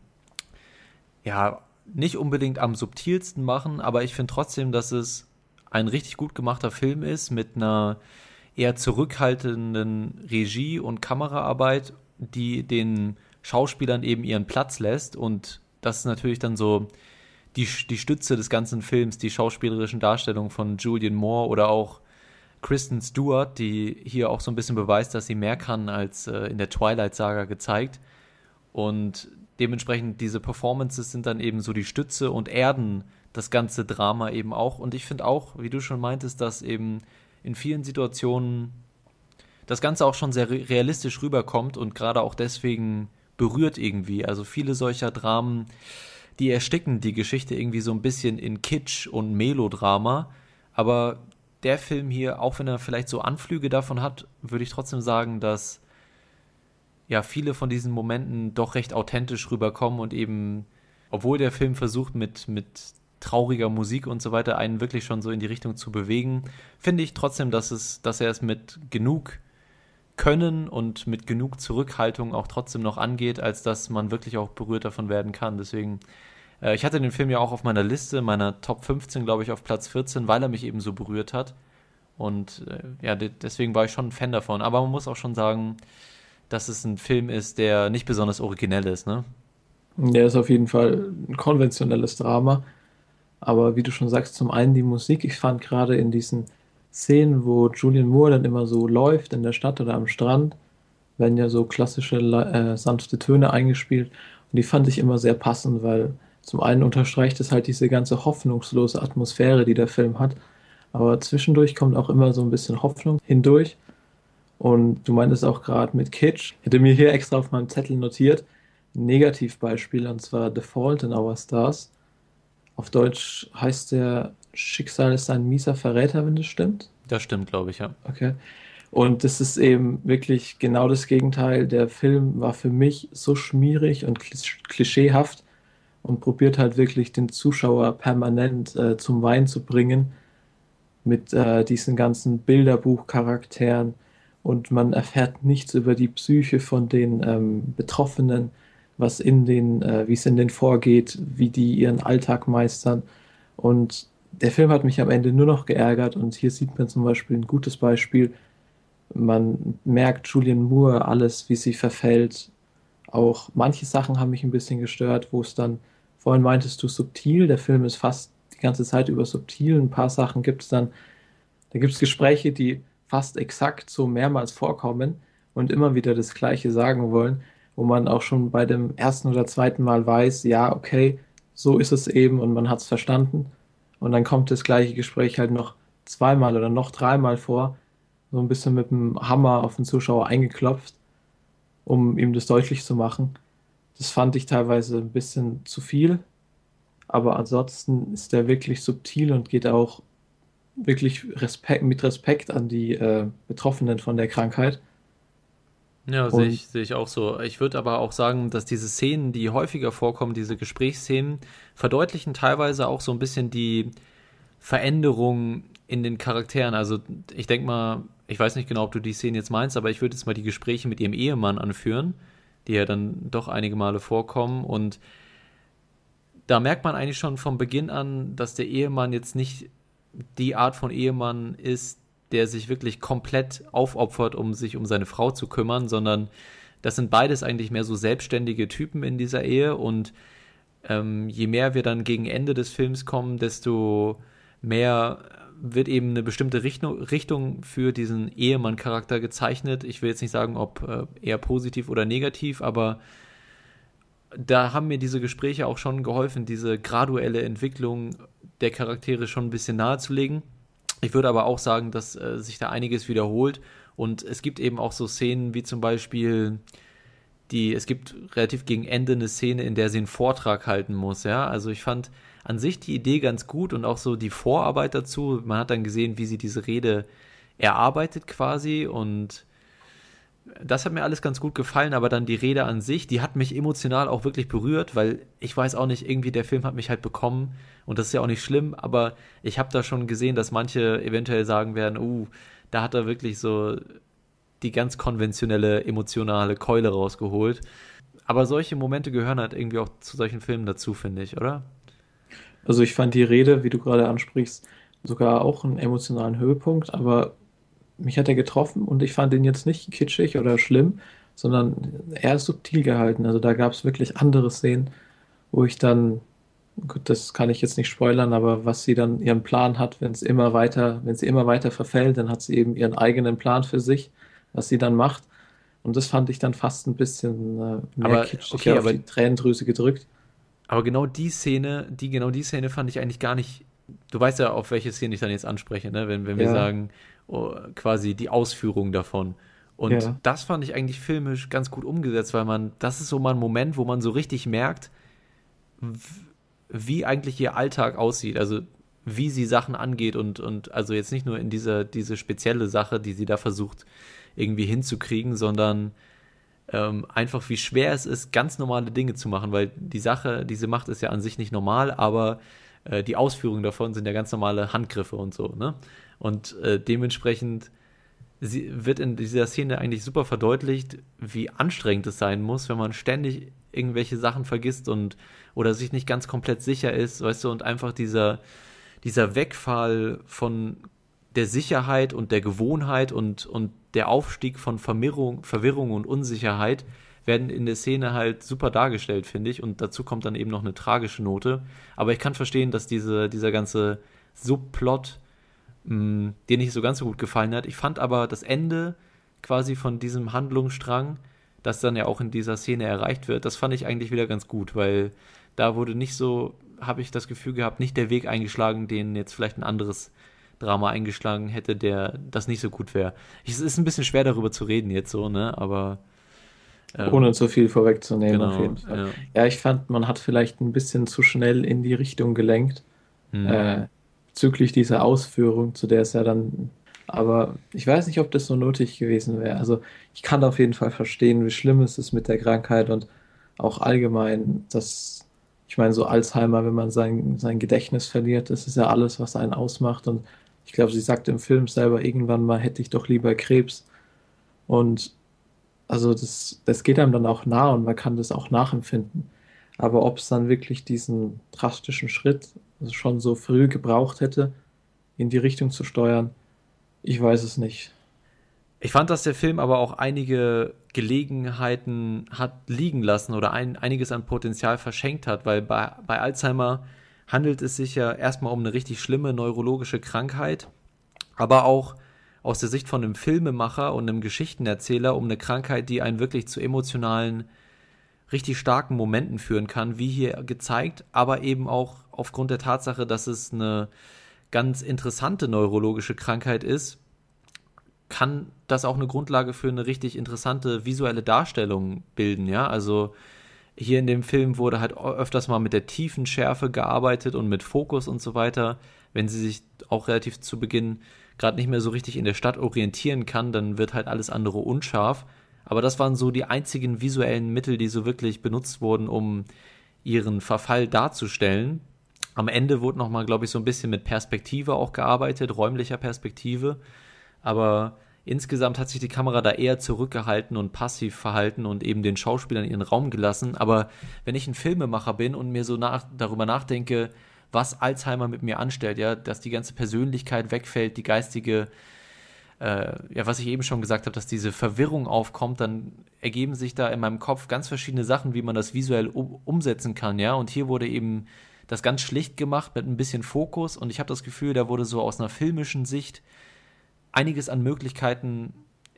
Speaker 1: ja nicht unbedingt am subtilsten machen, aber ich finde trotzdem, dass es ein richtig gut gemachter Film ist mit einer eher zurückhaltenden Regie und Kameraarbeit, die den Schauspielern eben ihren Platz lässt und das ist natürlich dann so die, die Stütze des ganzen Films, die schauspielerischen Darstellungen von Julian Moore oder auch Kristen Stewart, die hier auch so ein bisschen beweist, dass sie mehr kann als äh, in der Twilight-Saga gezeigt. Und dementsprechend diese Performances sind dann eben so die Stütze und erden das ganze Drama eben auch. Und ich finde auch, wie du schon meintest, dass eben in vielen Situationen das Ganze auch schon sehr realistisch rüberkommt und gerade auch deswegen berührt irgendwie. Also viele solcher Dramen, die ersticken die Geschichte irgendwie so ein bisschen in Kitsch und Melodrama. Aber der Film hier, auch wenn er vielleicht so Anflüge davon hat, würde ich trotzdem sagen, dass ja viele von diesen Momenten doch recht authentisch rüberkommen und eben, obwohl der Film versucht mit, mit trauriger Musik und so weiter einen wirklich schon so in die Richtung zu bewegen, finde ich trotzdem, dass es, dass er es mit genug Können und mit genug Zurückhaltung auch trotzdem noch angeht, als dass man wirklich auch berührt davon werden kann. Deswegen äh, ich hatte den Film ja auch auf meiner Liste, meiner Top 15, glaube ich, auf Platz 14, weil er mich eben so berührt hat. Und äh, ja, deswegen war ich schon ein Fan davon. Aber man muss auch schon sagen, dass es ein Film ist, der nicht besonders originell ist, ne?
Speaker 2: Der ist auf jeden Fall ein konventionelles Drama. Aber wie du schon sagst, zum einen die Musik. Ich fand gerade in diesen Szenen, wo Julian Moore dann immer so läuft in der Stadt oder am Strand, werden ja so klassische äh, sanfte Töne eingespielt. Und die fand ich immer sehr passend, weil zum einen unterstreicht es halt diese ganze hoffnungslose Atmosphäre, die der Film hat. Aber zwischendurch kommt auch immer so ein bisschen Hoffnung hindurch. Und du meintest auch gerade mit Kitsch. Ich hätte mir hier extra auf meinem Zettel notiert, ein Negativbeispiel, und zwar The Fault in Our Stars. Auf Deutsch heißt der Schicksal ist ein mieser Verräter, wenn das stimmt.
Speaker 1: Das stimmt, glaube ich, ja.
Speaker 2: Okay. Und das ist eben wirklich genau das Gegenteil. Der Film war für mich so schmierig und klischeehaft, und probiert halt wirklich den Zuschauer permanent äh, zum Wein zu bringen mit äh, diesen ganzen Bilderbuchcharakteren und man erfährt nichts über die Psyche von den ähm, Betroffenen, was in den, äh, wie es in denen vorgeht, wie die ihren Alltag meistern und der Film hat mich am Ende nur noch geärgert und hier sieht man zum Beispiel ein gutes Beispiel. Man merkt Julian Moore alles, wie sie verfällt. Auch manche Sachen haben mich ein bisschen gestört, wo es dann Vorhin meintest du subtil, der Film ist fast die ganze Zeit über subtil. Ein paar Sachen gibt es dann, da gibt es Gespräche, die fast exakt so mehrmals vorkommen und immer wieder das Gleiche sagen wollen, wo man auch schon bei dem ersten oder zweiten Mal weiß, ja, okay, so ist es eben und man hat es verstanden. Und dann kommt das gleiche Gespräch halt noch zweimal oder noch dreimal vor, so ein bisschen mit dem Hammer auf den Zuschauer eingeklopft, um ihm das deutlich zu machen. Das fand ich teilweise ein bisschen zu viel. Aber ansonsten ist der wirklich subtil und geht auch wirklich Respekt, mit Respekt an die äh, Betroffenen von der Krankheit.
Speaker 1: Ja, sehe ich, seh ich auch so. Ich würde aber auch sagen, dass diese Szenen, die häufiger vorkommen, diese Gesprächsszenen, verdeutlichen teilweise auch so ein bisschen die Veränderung in den Charakteren. Also ich denke mal, ich weiß nicht genau, ob du die Szenen jetzt meinst, aber ich würde jetzt mal die Gespräche mit ihrem Ehemann anführen die ja dann doch einige Male vorkommen. Und da merkt man eigentlich schon vom Beginn an, dass der Ehemann jetzt nicht die Art von Ehemann ist, der sich wirklich komplett aufopfert, um sich um seine Frau zu kümmern, sondern das sind beides eigentlich mehr so selbstständige Typen in dieser Ehe und ähm, je mehr wir dann gegen Ende des Films kommen, desto mehr wird eben eine bestimmte Richtung, Richtung für diesen Ehemann-Charakter gezeichnet. Ich will jetzt nicht sagen, ob äh, eher positiv oder negativ, aber da haben mir diese Gespräche auch schon geholfen, diese graduelle Entwicklung der Charaktere schon ein bisschen nahezulegen. Ich würde aber auch sagen, dass äh, sich da einiges wiederholt und es gibt eben auch so Szenen wie zum Beispiel die, es gibt relativ gegen Ende eine Szene, in der sie einen Vortrag halten muss, ja. Also ich fand an sich die Idee ganz gut und auch so die Vorarbeit dazu. Man hat dann gesehen, wie sie diese Rede erarbeitet quasi und das hat mir alles ganz gut gefallen, aber dann die Rede an sich, die hat mich emotional auch wirklich berührt, weil ich weiß auch nicht, irgendwie der Film hat mich halt bekommen und das ist ja auch nicht schlimm, aber ich habe da schon gesehen, dass manche eventuell sagen werden, uh, da hat er wirklich so die ganz konventionelle emotionale Keule rausgeholt. Aber solche Momente gehören halt irgendwie auch zu solchen Filmen dazu, finde ich, oder?
Speaker 2: Also ich fand die Rede, wie du gerade ansprichst, sogar auch einen emotionalen Höhepunkt, aber mich hat er getroffen und ich fand ihn jetzt nicht kitschig oder schlimm, sondern eher subtil gehalten. Also da gab es wirklich andere Szenen, wo ich dann, gut, das kann ich jetzt nicht spoilern, aber was sie dann ihren Plan hat, wenn es immer weiter, wenn sie immer weiter verfällt, dann hat sie eben ihren eigenen Plan für sich was sie dann macht. Und das fand ich dann fast ein bisschen äh, mehr
Speaker 1: aber,
Speaker 2: kitschig
Speaker 1: okay, aber,
Speaker 2: die Tränendrüse gedrückt.
Speaker 1: Aber genau die Szene, die genau die Szene fand ich eigentlich gar nicht. Du weißt ja, auf welche Szene ich dann jetzt anspreche, ne? wenn, wenn wir
Speaker 2: Ja.
Speaker 1: sagen, oh, quasi die Ausführung davon. Und
Speaker 2: Ja.
Speaker 1: das fand ich eigentlich filmisch ganz gut umgesetzt, weil man, das ist so mal ein Moment, wo man so richtig merkt, wie eigentlich ihr Alltag aussieht. Also wie sie Sachen angeht und, und also jetzt nicht nur in dieser, diese spezielle Sache, die sie da versucht irgendwie hinzukriegen, sondern ähm, einfach wie schwer es ist, ganz normale Dinge zu machen, weil die Sache, die sie macht, ist ja an sich nicht normal, aber äh, die Ausführungen davon sind ja ganz normale Handgriffe und so, ne? Und äh, dementsprechend wird in dieser Szene eigentlich super verdeutlicht, wie anstrengend es sein muss, wenn man ständig irgendwelche Sachen vergisst und oder sich nicht ganz komplett sicher ist, weißt du, und einfach dieser, dieser Wegfall von der Sicherheit und der Gewohnheit und, und der Aufstieg von Verwirrung, Verwirrung und Unsicherheit werden in der Szene halt super dargestellt, finde ich. Und dazu kommt dann eben noch eine tragische Note. Aber ich kann verstehen, dass diese, dieser ganze Subplot mh, dir nicht so ganz so gut gefallen hat. Ich fand aber das Ende quasi von diesem Handlungsstrang, das dann ja auch in dieser Szene erreicht wird, das fand ich eigentlich wieder ganz gut, weil da wurde nicht so, habe ich das Gefühl gehabt, nicht der Weg eingeschlagen, den jetzt vielleicht ein anderes Drama eingeschlagen hätte, der das nicht so gut wäre. Es ist ein bisschen schwer darüber zu reden jetzt so, ne, aber ähm,
Speaker 2: Ohne zu viel vorwegzunehmen,
Speaker 1: genau,
Speaker 2: auf jeden Fall.
Speaker 1: ja.
Speaker 2: Ja, ich fand, man hat vielleicht ein bisschen zu schnell in die Richtung gelenkt,
Speaker 1: Hm.
Speaker 2: äh, bezüglich dieser Ausführung, zu der es ja dann. Aber ich weiß nicht, ob das so nötig gewesen wäre. Also ich kann auf jeden Fall verstehen, wie schlimm es ist mit der Krankheit und auch allgemein, dass, ich meine, so Alzheimer, wenn man sein, sein Gedächtnis verliert, das ist ja alles, was einen ausmacht. Und ich glaube, sie sagt im Film selber, irgendwann mal hätte ich doch lieber Krebs. Und also das, das geht einem dann auch nah und man kann das auch nachempfinden. Aber ob es dann wirklich diesen drastischen Schritt schon so früh gebraucht hätte, in die Richtung zu steuern, ich weiß es nicht.
Speaker 1: Ich fand, dass der Film aber auch einige Gelegenheiten hat liegen lassen oder ein, einiges an Potenzial verschenkt hat, weil bei, bei Alzheimer handelt es sich ja erstmal um eine richtig schlimme neurologische Krankheit, aber auch aus der Sicht von einem Filmemacher und einem Geschichtenerzähler um eine Krankheit, die einen wirklich zu emotionalen, richtig starken Momenten führen kann, wie hier gezeigt, aber eben auch aufgrund der Tatsache, dass es eine ganz interessante neurologische Krankheit ist, kann das auch eine Grundlage für eine richtig interessante visuelle Darstellung bilden, ja. Also hier in dem Film wurde halt öfters mal mit der tiefen Schärfe gearbeitet und mit Fokus und so weiter. Wenn sie sich auch relativ zu Beginn gerade nicht mehr so richtig in der Stadt orientieren kann, dann wird halt alles andere unscharf. Aber das waren so die einzigen visuellen Mittel, die so wirklich benutzt wurden, um ihren Verfall darzustellen. Am Ende wurde nochmal, glaube ich, so ein bisschen mit Perspektive auch gearbeitet, räumlicher Perspektive. Aber insgesamt hat sich die Kamera da eher zurückgehalten und passiv verhalten und eben den Schauspielern ihren Raum gelassen. Aber wenn ich ein Filmemacher bin und mir so nach, darüber nachdenke, was Alzheimer mit mir anstellt, ja, dass die ganze Persönlichkeit wegfällt, die geistige, äh, ja, was ich eben schon gesagt habe, dass diese Verwirrung aufkommt, dann ergeben sich da in meinem Kopf ganz verschiedene Sachen, wie man das visuell um, umsetzen kann, ja. Und hier wurde eben das ganz schlicht gemacht mit ein bisschen Fokus und ich habe das Gefühl, da wurde so aus einer filmischen Sicht einiges an Möglichkeiten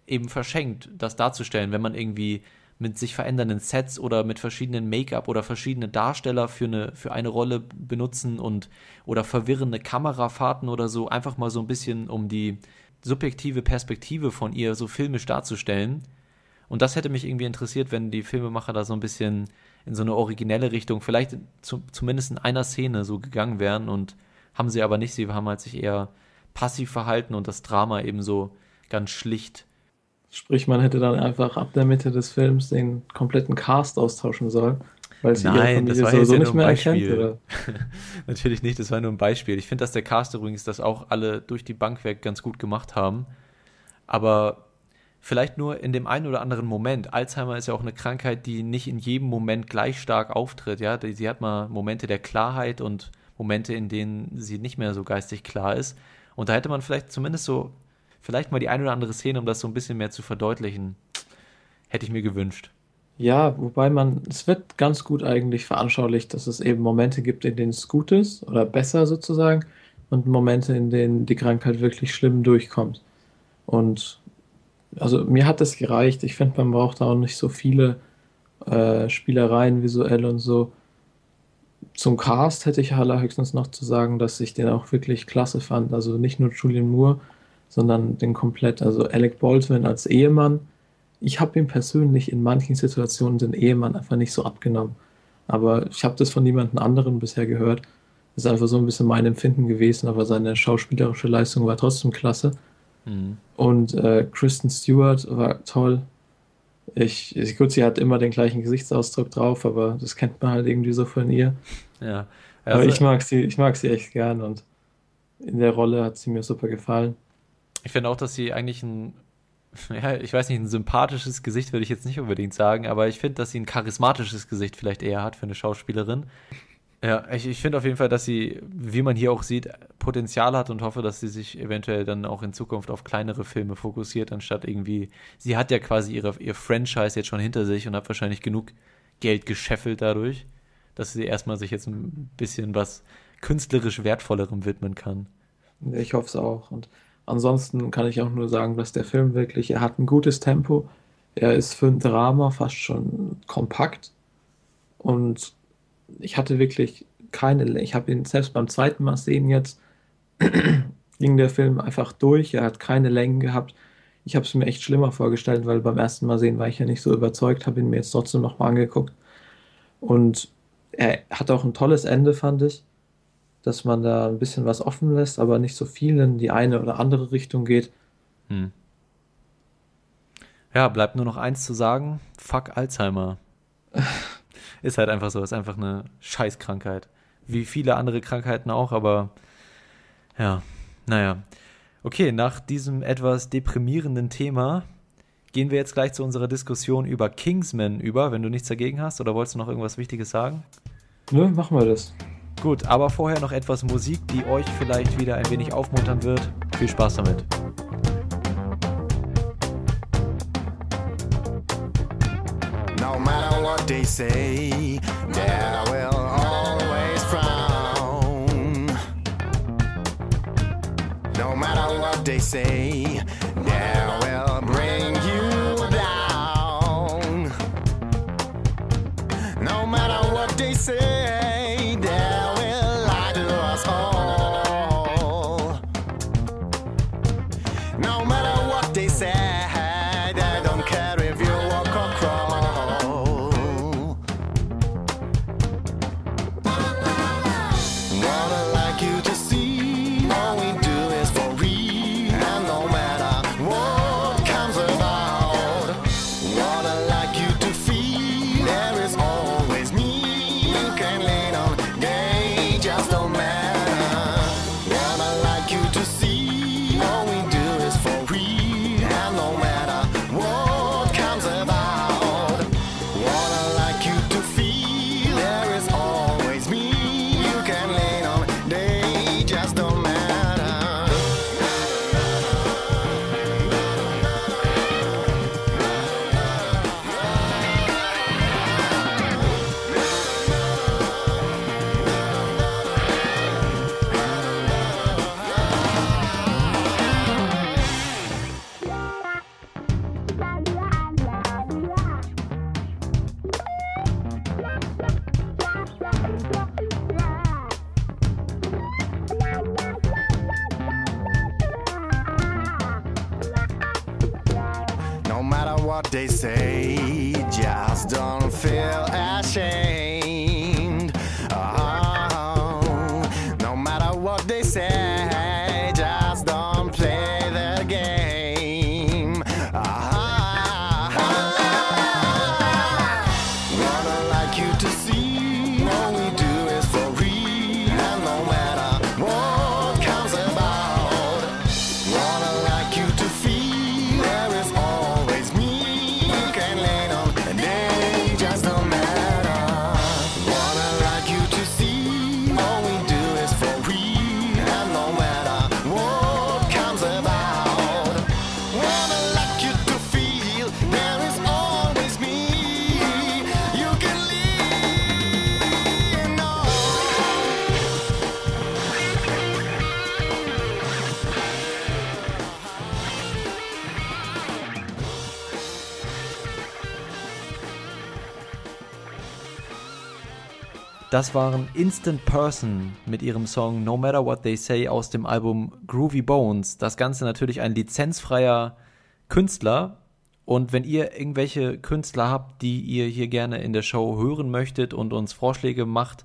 Speaker 1: eben verschenkt, das darzustellen, wenn man irgendwie mit sich verändernden Sets oder mit verschiedenen Make-up oder verschiedene Darsteller für eine, für eine Rolle benutzen und oder verwirrende Kamerafahrten oder so, einfach mal so ein bisschen um die subjektive Perspektive von ihr so filmisch darzustellen. Und das hätte mich irgendwie interessiert, wenn die Filmemacher da so ein bisschen in so eine originelle Richtung, vielleicht zu, zumindest in einer Szene so gegangen wären und haben sie aber nicht. Sie haben halt sich eher passiv verhalten und das Drama eben so ganz schlicht
Speaker 2: Sprich, man hätte dann einfach ab der Mitte des Films den kompletten Cast austauschen sollen, weil sie
Speaker 1: Nein, das war sowieso ja nicht mehr Beispiel. erkennt. Natürlich nicht, das war nur ein Beispiel. Ich finde, dass der Cast übrigens das auch alle durch die Bank weg ganz gut gemacht haben. Aber vielleicht nur in dem einen oder anderen Moment. Alzheimer ist ja auch eine Krankheit, die nicht in jedem Moment gleich stark auftritt. Ja, sie hat mal Momente der Klarheit und Momente, in denen sie nicht mehr so geistig klar ist. Und da hätte man vielleicht zumindest so vielleicht mal die eine oder andere Szene, um das so ein bisschen mehr zu verdeutlichen, hätte ich mir gewünscht.
Speaker 2: Ja, wobei man, es wird ganz gut eigentlich veranschaulicht, dass es eben Momente gibt, in denen es gut ist oder besser sozusagen und Momente, in denen die Krankheit wirklich schlimm durchkommt. Und also mir hat es gereicht. Ich finde, man braucht auch nicht so viele äh, Spielereien visuell und so. Zum Cast hätte ich allerhöchstens noch zu sagen, dass ich den auch wirklich klasse fand. Also nicht nur Julian Moore, sondern den komplett, also Alec Baldwin als Ehemann. Ich habe ihm persönlich in manchen Situationen den Ehemann einfach nicht so abgenommen. Aber ich habe das von niemandem anderen bisher gehört. Das ist einfach so ein bisschen mein Empfinden gewesen, aber seine schauspielerische Leistung war trotzdem klasse. Mhm. Und äh, Kristen Stewart war toll. Ich, ich, gut, sie hat immer den gleichen Gesichtsausdruck drauf, aber das kennt man halt irgendwie so von ihr.
Speaker 1: Ja.
Speaker 2: Also, aber ich mag sie, ich mag sie echt gern und in der Rolle hat sie mir super gefallen.
Speaker 1: Ich finde auch, dass sie eigentlich ein, ja, ich weiß nicht, ein sympathisches Gesicht würde ich jetzt nicht unbedingt sagen, aber ich finde, dass sie ein charismatisches Gesicht vielleicht eher hat für eine Schauspielerin. Ja, ich, ich finde auf jeden Fall, dass sie, wie man hier auch sieht, Potenzial hat und hoffe, dass sie sich eventuell dann auch in Zukunft auf kleinere Filme fokussiert, anstatt irgendwie, sie hat ja quasi ihre, ihr Franchise jetzt schon hinter sich und hat wahrscheinlich genug Geld gescheffelt dadurch, dass sie erstmal sich jetzt ein bisschen was künstlerisch Wertvollerem widmen kann.
Speaker 2: Ich hoffe es auch. Und Ansonsten kann ich auch nur sagen, dass der Film wirklich, er hat ein gutes Tempo. Er ist für ein Drama fast schon kompakt. Und ich hatte wirklich keine, ich habe ihn selbst beim zweiten Mal sehen jetzt, ging der Film einfach durch. Er hat keine Längen gehabt. Ich habe es mir echt schlimmer vorgestellt, weil beim ersten Mal sehen war ich ja nicht so überzeugt, habe ihn mir jetzt trotzdem nochmal angeguckt. Und er hat auch ein tolles Ende, fand ich dass man da ein bisschen was offen lässt, aber nicht so viel in die eine oder andere Richtung geht. Hm.
Speaker 1: Ja, bleibt nur noch eins zu sagen: Fuck Alzheimer. ist halt einfach so, ist einfach eine Scheißkrankheit. Wie viele andere Krankheiten auch, aber ja, naja. Okay, nach diesem etwas deprimierenden Thema gehen wir jetzt gleich zu unserer Diskussion über Kingsman über, wenn du nichts dagegen hast, oder wolltest du noch irgendwas Wichtiges sagen?
Speaker 2: Nö, machen wir das.
Speaker 1: Gut, aber vorher noch etwas Musik, die euch vielleicht wieder ein wenig aufmuntern wird. Viel Spaß damit. No matter what they say, there will always frown. No matter what they say, Das waren Instant Person mit ihrem Song No Matter What They Say aus dem Album Groovy Bones. Das Ganze natürlich ein lizenzfreier Künstler. Und wenn ihr irgendwelche Künstler habt, die ihr hier gerne in der Show hören möchtet und uns Vorschläge macht,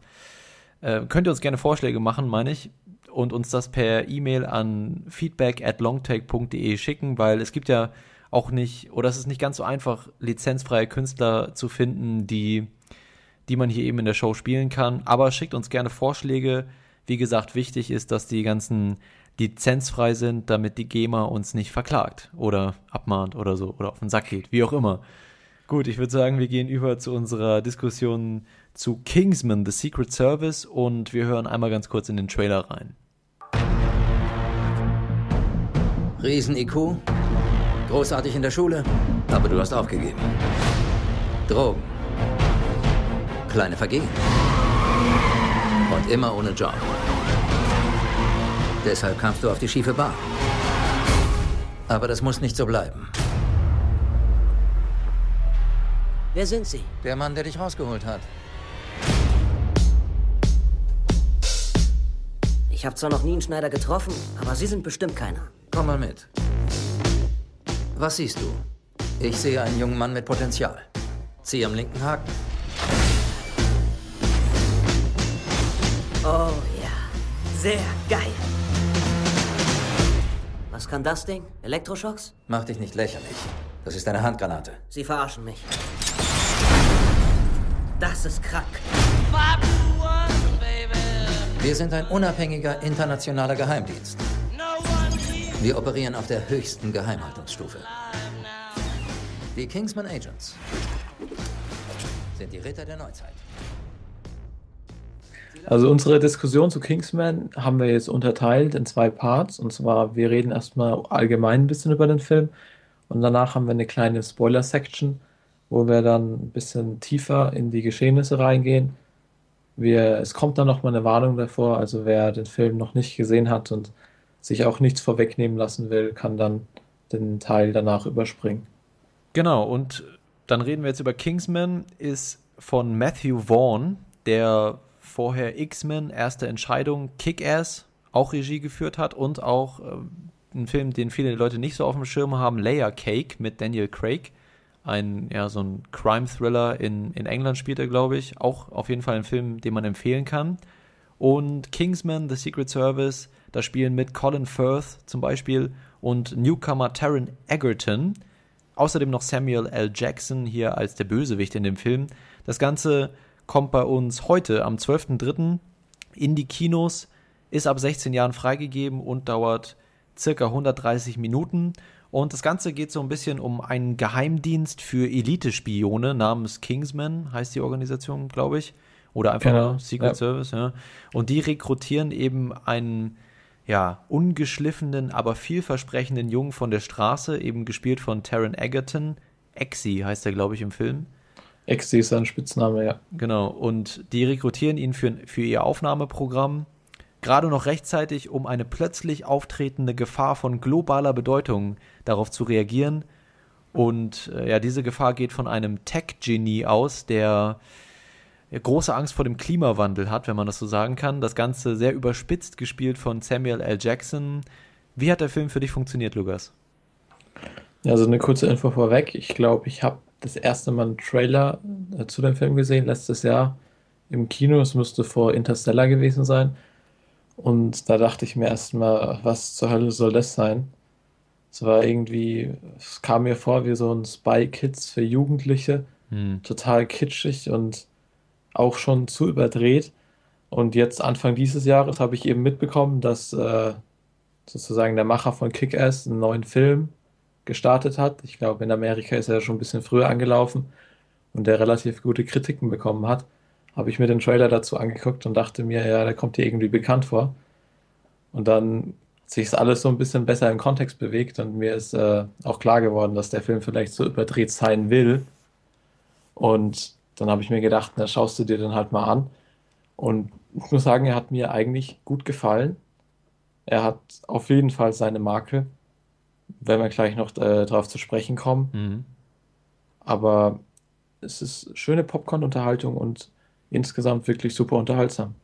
Speaker 1: äh, könnt ihr uns gerne Vorschläge machen, meine ich, und uns das per E-Mail an feedback at longtake.de schicken, weil es gibt ja auch nicht, oder es ist nicht ganz so einfach, lizenzfreie Künstler zu finden, die die man hier eben in der Show spielen kann. Aber schickt uns gerne Vorschläge. Wie gesagt, wichtig ist, dass die ganzen lizenzfrei sind, damit die GEMA uns nicht verklagt oder abmahnt oder so oder auf den Sack geht, wie auch immer. Gut, ich würde sagen, wir gehen über zu unserer Diskussion zu Kingsman, The Secret Service und wir hören einmal ganz kurz in den Trailer rein.
Speaker 6: Riesen-IQ, großartig in der Schule, aber du hast aufgegeben. Drogen, kleine Vergehen und immer ohne Job. Deshalb kamst du auf die schiefe Bahn. Aber das muss nicht so bleiben.
Speaker 7: Wer sind Sie?
Speaker 6: Der Mann, der dich rausgeholt hat.
Speaker 7: Ich habe zwar noch nie einen Schneider getroffen, aber Sie sind bestimmt keiner.
Speaker 6: Komm mal mit. Was siehst du? Ich sehe einen jungen Mann mit Potenzial. Zieh am linken Haken.
Speaker 7: Oh ja, sehr geil. Was kann das Ding? Elektroschocks?
Speaker 6: Mach dich nicht lächerlich. Das ist eine Handgranate.
Speaker 7: Sie verarschen mich. Das ist krank.
Speaker 6: Wir sind ein unabhängiger internationaler Geheimdienst. Wir operieren auf der höchsten Geheimhaltungsstufe. Die Kingsman Agents sind die Ritter der Neuzeit.
Speaker 2: Also unsere Diskussion zu Kingsman haben wir jetzt unterteilt in zwei Parts. Und zwar, wir reden erstmal allgemein ein bisschen über den Film und danach haben wir eine kleine Spoiler-Section, wo wir dann ein bisschen tiefer in die Geschehnisse reingehen. Wir, es kommt dann nochmal eine Warnung davor, also wer den Film noch nicht gesehen hat und sich auch nichts vorwegnehmen lassen will, kann dann den Teil danach überspringen.
Speaker 1: Genau, und dann reden wir jetzt über Kingsman, ist von Matthew Vaughn, der vorher X-Men, erste Entscheidung, Kick-Ass auch Regie geführt hat und auch äh, einen Film, den viele Leute nicht so auf dem Schirm haben, Layer Cake mit Daniel Craig. Ein, ja, so ein Crime-Thriller in, in England spielt er, glaube ich. Auch auf jeden Fall ein Film, den man empfehlen kann. Und Kingsman, The Secret Service, da spielen mit Colin Firth zum Beispiel und Newcomer Taron Egerton. Außerdem noch Samuel L. Jackson hier als der Bösewicht in dem Film. Das Ganze kommt bei uns heute am 12.03. in die Kinos, ist ab 16 Jahren freigegeben und dauert circa 130 Minuten. Und das Ganze geht so ein bisschen um einen Geheimdienst für Elite-Spione namens Kingsman, heißt die Organisation, glaube ich. Oder einfach
Speaker 2: Genau,
Speaker 1: Secret
Speaker 2: ja.
Speaker 1: Service, ja. Und die rekrutieren eben einen, ja, ungeschliffenen, aber vielversprechenden Jungen von der Straße, eben gespielt von Taron Egerton. Exi heißt er, glaube ich, im Film.
Speaker 2: Exi ist sein Spitzname, ja.
Speaker 1: Genau, und die rekrutieren ihn für, für ihr Aufnahmeprogramm gerade noch rechtzeitig, um eine plötzlich auftretende Gefahr von globaler Bedeutung darauf zu reagieren. Und äh, ja, diese Gefahr geht von einem Tech-Genie aus, der ja, große Angst vor dem Klimawandel hat, wenn man das so sagen kann. Das Ganze sehr überspitzt gespielt von Samuel L. Jackson. Wie hat der Film für dich funktioniert, Lukas?
Speaker 2: Also eine kurze Info vorweg. Ich glaube, ich habe das erste Mal einen Trailer äh, zu dem Film gesehen, letztes Jahr im Kino. Es müsste vor Interstellar gewesen sein. Und da dachte ich mir erstmal, was zur Hölle soll das sein? Es war irgendwie, es kam mir vor wie so ein Spy Kids für Jugendliche,
Speaker 1: Hm.
Speaker 2: total kitschig und auch schon zu überdreht. Und jetzt Anfang dieses Jahres habe ich eben mitbekommen, dass äh, sozusagen der Macher von Kick-Ass einen neuen Film gestartet hat. Ich glaube, in Amerika ist er schon ein bisschen früher angelaufen und der relativ gute Kritiken bekommen hat. Habe ich mir den Trailer dazu angeguckt und dachte mir, ja, der kommt dir irgendwie bekannt vor. Und dann hat sich alles so ein bisschen besser im Kontext bewegt und mir ist äh, auch klar geworden, dass der Film vielleicht so überdreht sein will. Und dann habe ich mir gedacht, na, schaust du dir den halt mal an. Und ich muss sagen, er hat mir eigentlich gut gefallen. Er hat auf jeden Fall seine Marke, wenn wir gleich noch äh, darauf zu sprechen kommen.
Speaker 1: Mhm.
Speaker 2: Aber es ist schöne Popcorn-Unterhaltung und insgesamt wirklich super unterhaltsam.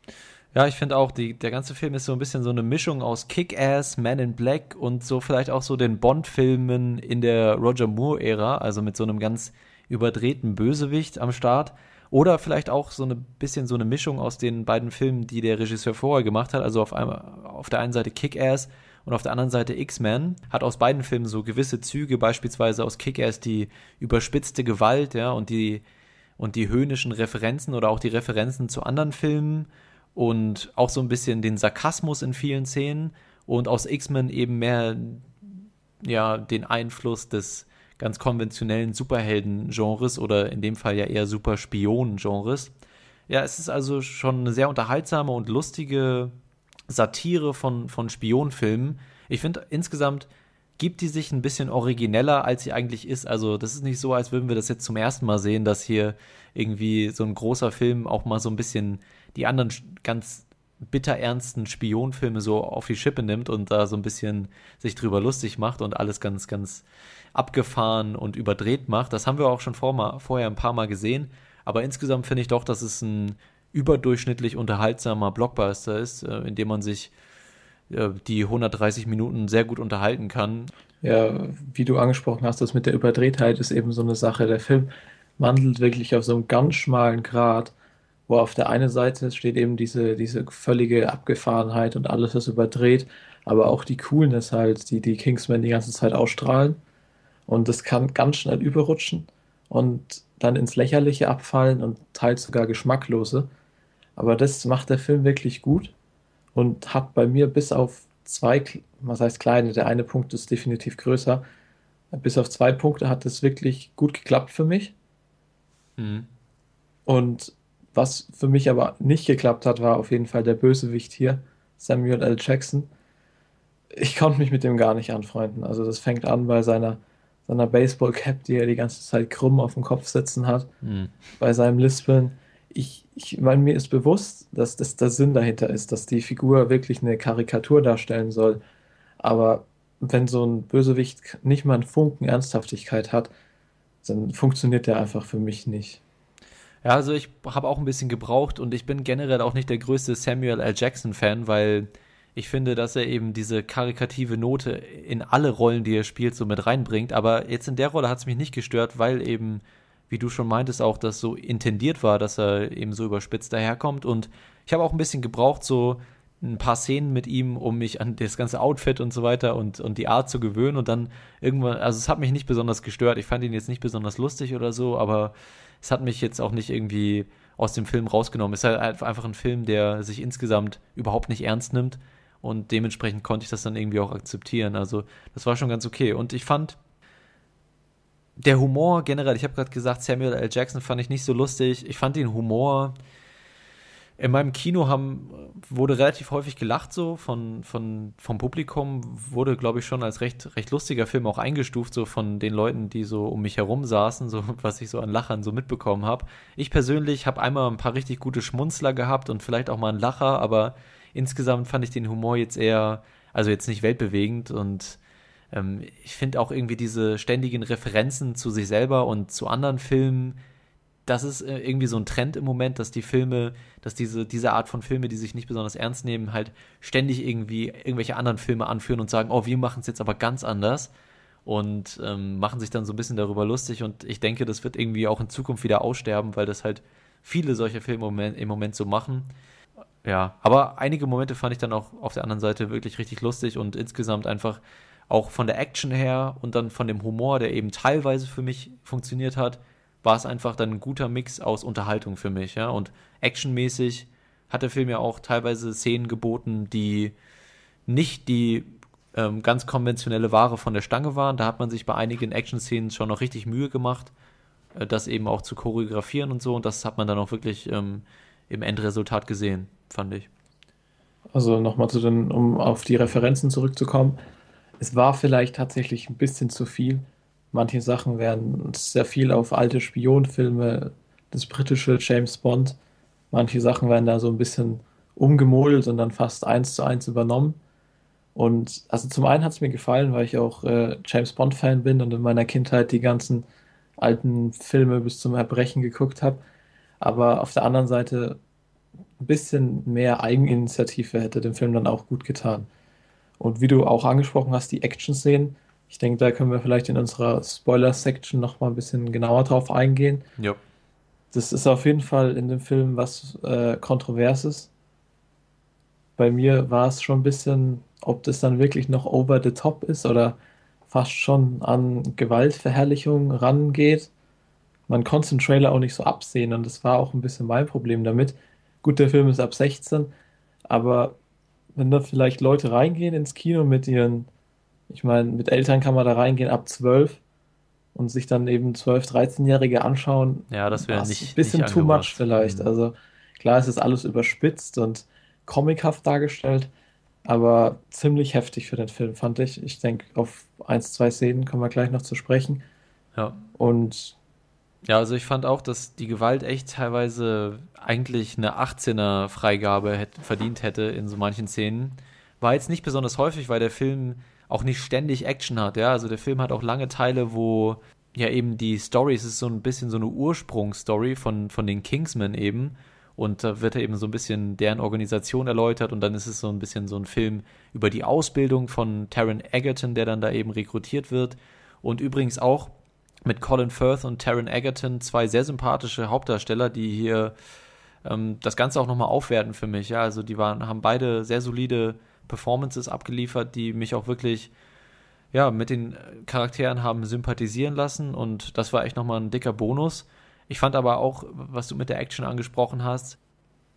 Speaker 1: Ja, ich finde auch, die, der ganze Film ist so ein bisschen so eine Mischung aus Kick-Ass, Man in Black und so vielleicht auch so den Bond-Filmen in der Roger Moore-Ära, also mit so einem ganz überdrehten Bösewicht am Start. Oder vielleicht auch so ein bisschen so eine Mischung aus den beiden Filmen, die der Regisseur vorher gemacht hat. Also auf, einmal, auf der einen Seite Kick-Ass und auf der anderen Seite X-Men. Hat aus beiden Filmen so gewisse Züge, beispielsweise aus Kick-Ass die überspitzte Gewalt, ja, und die, und die höhnischen Referenzen oder auch die Referenzen zu anderen Filmen und auch so ein bisschen den Sarkasmus in vielen Szenen und aus X-Men eben mehr ja den Einfluss des ganz konventionellen Superhelden-Genres oder in dem Fall ja eher Superspion-Genres. Ja, es ist also schon eine sehr unterhaltsame und lustige Satire von, von Spionfilmen. Ich finde insgesamt gibt die sich ein bisschen origineller, als sie eigentlich ist. Also das ist nicht so, als würden wir das jetzt zum ersten Mal sehen, dass hier irgendwie so ein großer Film auch mal so ein bisschen die anderen ganz bitterernsten Spionfilme so auf die Schippe nimmt und da so ein bisschen sich drüber lustig macht und alles ganz, ganz abgefahren und überdreht macht. Das haben wir auch schon vor mal, vorher ein paar Mal gesehen. Aber insgesamt finde ich doch, dass es ein überdurchschnittlich unterhaltsamer Blockbuster ist, äh, in dem man sich äh, die 130 Minuten sehr gut unterhalten kann.
Speaker 2: Ja, wie du angesprochen hast, das mit der Überdrehtheit ist eben so eine Sache. Der Film wandelt wirklich auf so einem ganz schmalen Grat, wo auf der einen Seite steht eben diese, diese völlige Abgefahrenheit und alles ist überdreht, aber auch die Coolness halt, die die Kingsmen die ganze Zeit ausstrahlen. Und das kann ganz schnell überrutschen und dann ins Lächerliche abfallen und teils sogar geschmacklose. Aber das macht der Film wirklich gut und hat bei mir bis auf zwei, was heißt kleine, der eine Punkt ist definitiv größer, bis auf zwei Punkte hat es wirklich gut geklappt für mich.
Speaker 1: Mhm.
Speaker 2: Und was für mich aber nicht geklappt hat, war auf jeden Fall der Bösewicht hier, Samuel L. Jackson. Ich konnte mich mit dem gar nicht anfreunden. Also das fängt an bei seiner, seiner Baseball-Cap, die er die ganze Zeit krumm auf dem Kopf sitzen hat,
Speaker 1: Mhm.
Speaker 2: bei seinem Lispeln. Ich, ich meine, mir ist bewusst, dass das der Sinn dahinter ist, dass die Figur wirklich eine Karikatur darstellen soll. Aber wenn so ein Bösewicht nicht mal einen Funken Ernsthaftigkeit hat, dann funktioniert der einfach für mich nicht.
Speaker 1: Ja, also ich habe auch ein bisschen gebraucht und ich bin generell auch nicht der größte Samuel L. Jackson-Fan, weil ich finde, dass er eben diese karikative Note in alle Rollen, die er spielt, so mit reinbringt. Aber jetzt in der Rolle hat es mich nicht gestört, weil eben, wie du schon meintest, auch das so intendiert war, dass er eben so überspitzt daherkommt. Und ich habe auch ein bisschen gebraucht, so ein paar Szenen mit ihm, um mich an das ganze Outfit und so weiter und, und die Art zu gewöhnen. Und dann irgendwann, also es hat mich nicht besonders gestört. Ich fand ihn jetzt nicht besonders lustig oder so, aber es hat mich jetzt auch nicht irgendwie aus dem Film rausgenommen. Es ist halt einfach ein Film, der sich insgesamt überhaupt nicht ernst nimmt und dementsprechend konnte ich das dann irgendwie auch akzeptieren. Also das war schon ganz okay. Und ich fand der Humor generell, ich habe gerade gesagt, Samuel L. Jackson fand ich nicht so lustig. Ich fand den Humor in meinem Kino haben, wurde relativ häufig gelacht so von, von, vom Publikum, wurde, glaube ich, schon als recht, recht lustiger Film auch eingestuft, so von den Leuten, die so um mich herum saßen, so was ich so an Lachern so mitbekommen habe. Ich persönlich habe einmal ein paar richtig gute Schmunzler gehabt und vielleicht auch mal einen Lacher, aber insgesamt fand ich den Humor jetzt eher, also jetzt nicht weltbewegend und ähm, ich finde auch irgendwie diese ständigen Referenzen zu sich selber und zu anderen Filmen, das ist äh, irgendwie so ein Trend im Moment, dass die Filme, dass diese, diese Art von Filme, die sich nicht besonders ernst nehmen, halt ständig irgendwie irgendwelche anderen Filme anführen und sagen, oh, wir machen es jetzt aber ganz anders. und ähm, machen sich dann so ein bisschen darüber lustig. Und ich denke, das wird irgendwie auch in Zukunft wieder aussterben, weil das halt viele solche Filme im Moment, im Moment so machen. Ja, aber einige Momente fand ich dann auch auf der anderen Seite wirklich richtig lustig und insgesamt einfach auch von der Action her und dann von dem Humor, der eben teilweise für mich funktioniert hat, war es einfach dann ein guter Mix aus Unterhaltung für mich, ja. Und actionmäßig hat der Film ja auch teilweise Szenen geboten, die nicht die ähm, ganz konventionelle Ware von der Stange waren. Da hat man sich bei einigen Action-Szenen schon noch richtig Mühe gemacht, äh, das eben auch zu choreografieren und so. Und das hat man dann auch wirklich ähm, im Endresultat gesehen, fand ich.
Speaker 2: Also nochmal zu den, um auf die Referenzen zurückzukommen. Es war vielleicht tatsächlich ein bisschen zu viel. Manche Sachen wären sehr viel auf alte Spionfilme, das britische James Bond. Manche Sachen werden da so ein bisschen umgemodelt und dann fast eins zu eins übernommen. Und also zum einen hat es mir gefallen, weil ich auch äh, James Bond-Fan bin und in meiner Kindheit die ganzen alten Filme bis zum Erbrechen geguckt habe. Aber auf der anderen Seite ein bisschen mehr Eigeninitiative hätte dem Film dann auch gut getan. Und wie du auch angesprochen hast, die Action-Szenen, ich denke, da können wir vielleicht in unserer Spoiler-Section noch mal ein bisschen genauer drauf eingehen.
Speaker 1: Ja.
Speaker 2: Das ist auf jeden Fall in dem Film was äh, Kontroverses. Bei mir war es schon ein bisschen ob das dann wirklich noch over the top ist oder fast schon an Gewaltverherrlichung rangeht. Man konnte den Trailer auch nicht so absehen und das war auch ein bisschen mein Problem damit. Gut, der Film ist ab 16, aber wenn da vielleicht Leute reingehen ins Kino mit ihren, ich meine, mit Eltern kann man da reingehen ab 12 und sich dann eben 12-, 13-Jährige anschauen.
Speaker 1: Ja, das wäre nicht.
Speaker 2: Ein bisschen
Speaker 1: nicht
Speaker 2: too much vielleicht.
Speaker 1: Mhm.
Speaker 2: Also klar, es ist alles überspitzt und comichaft dargestellt, aber ziemlich heftig für den Film, fand ich. Ich denke, auf ein, zwei Szenen kommen wir gleich noch zu sprechen.
Speaker 1: Ja.
Speaker 2: Und
Speaker 1: Ja, also ich fand auch, dass die Gewalt echt teilweise eigentlich eine 18er Freigabe hätte, verdient hätte in so manchen Szenen. War jetzt nicht besonders häufig, weil der Film auch nicht ständig Action hat, ja. Also der Film hat auch lange Teile, wo ja eben die Story, es ist so ein bisschen so eine Ursprungsstory von, von den Kingsmen eben. Und da wird ja eben so ein bisschen deren Organisation erläutert und dann ist es so ein bisschen so ein Film über die Ausbildung von Taron Egerton, der dann da eben rekrutiert wird. Und übrigens auch mit Colin Firth und Taron Egerton zwei sehr sympathische Hauptdarsteller, die hier ähm, das Ganze auch nochmal aufwerten für mich. Ja, also die waren, haben beide sehr solide Performances abgeliefert, die mich auch wirklich ja, mit den Charakteren haben sympathisieren lassen und das war echt nochmal ein dicker Bonus. Ich fand aber auch, was du mit der Action angesprochen hast,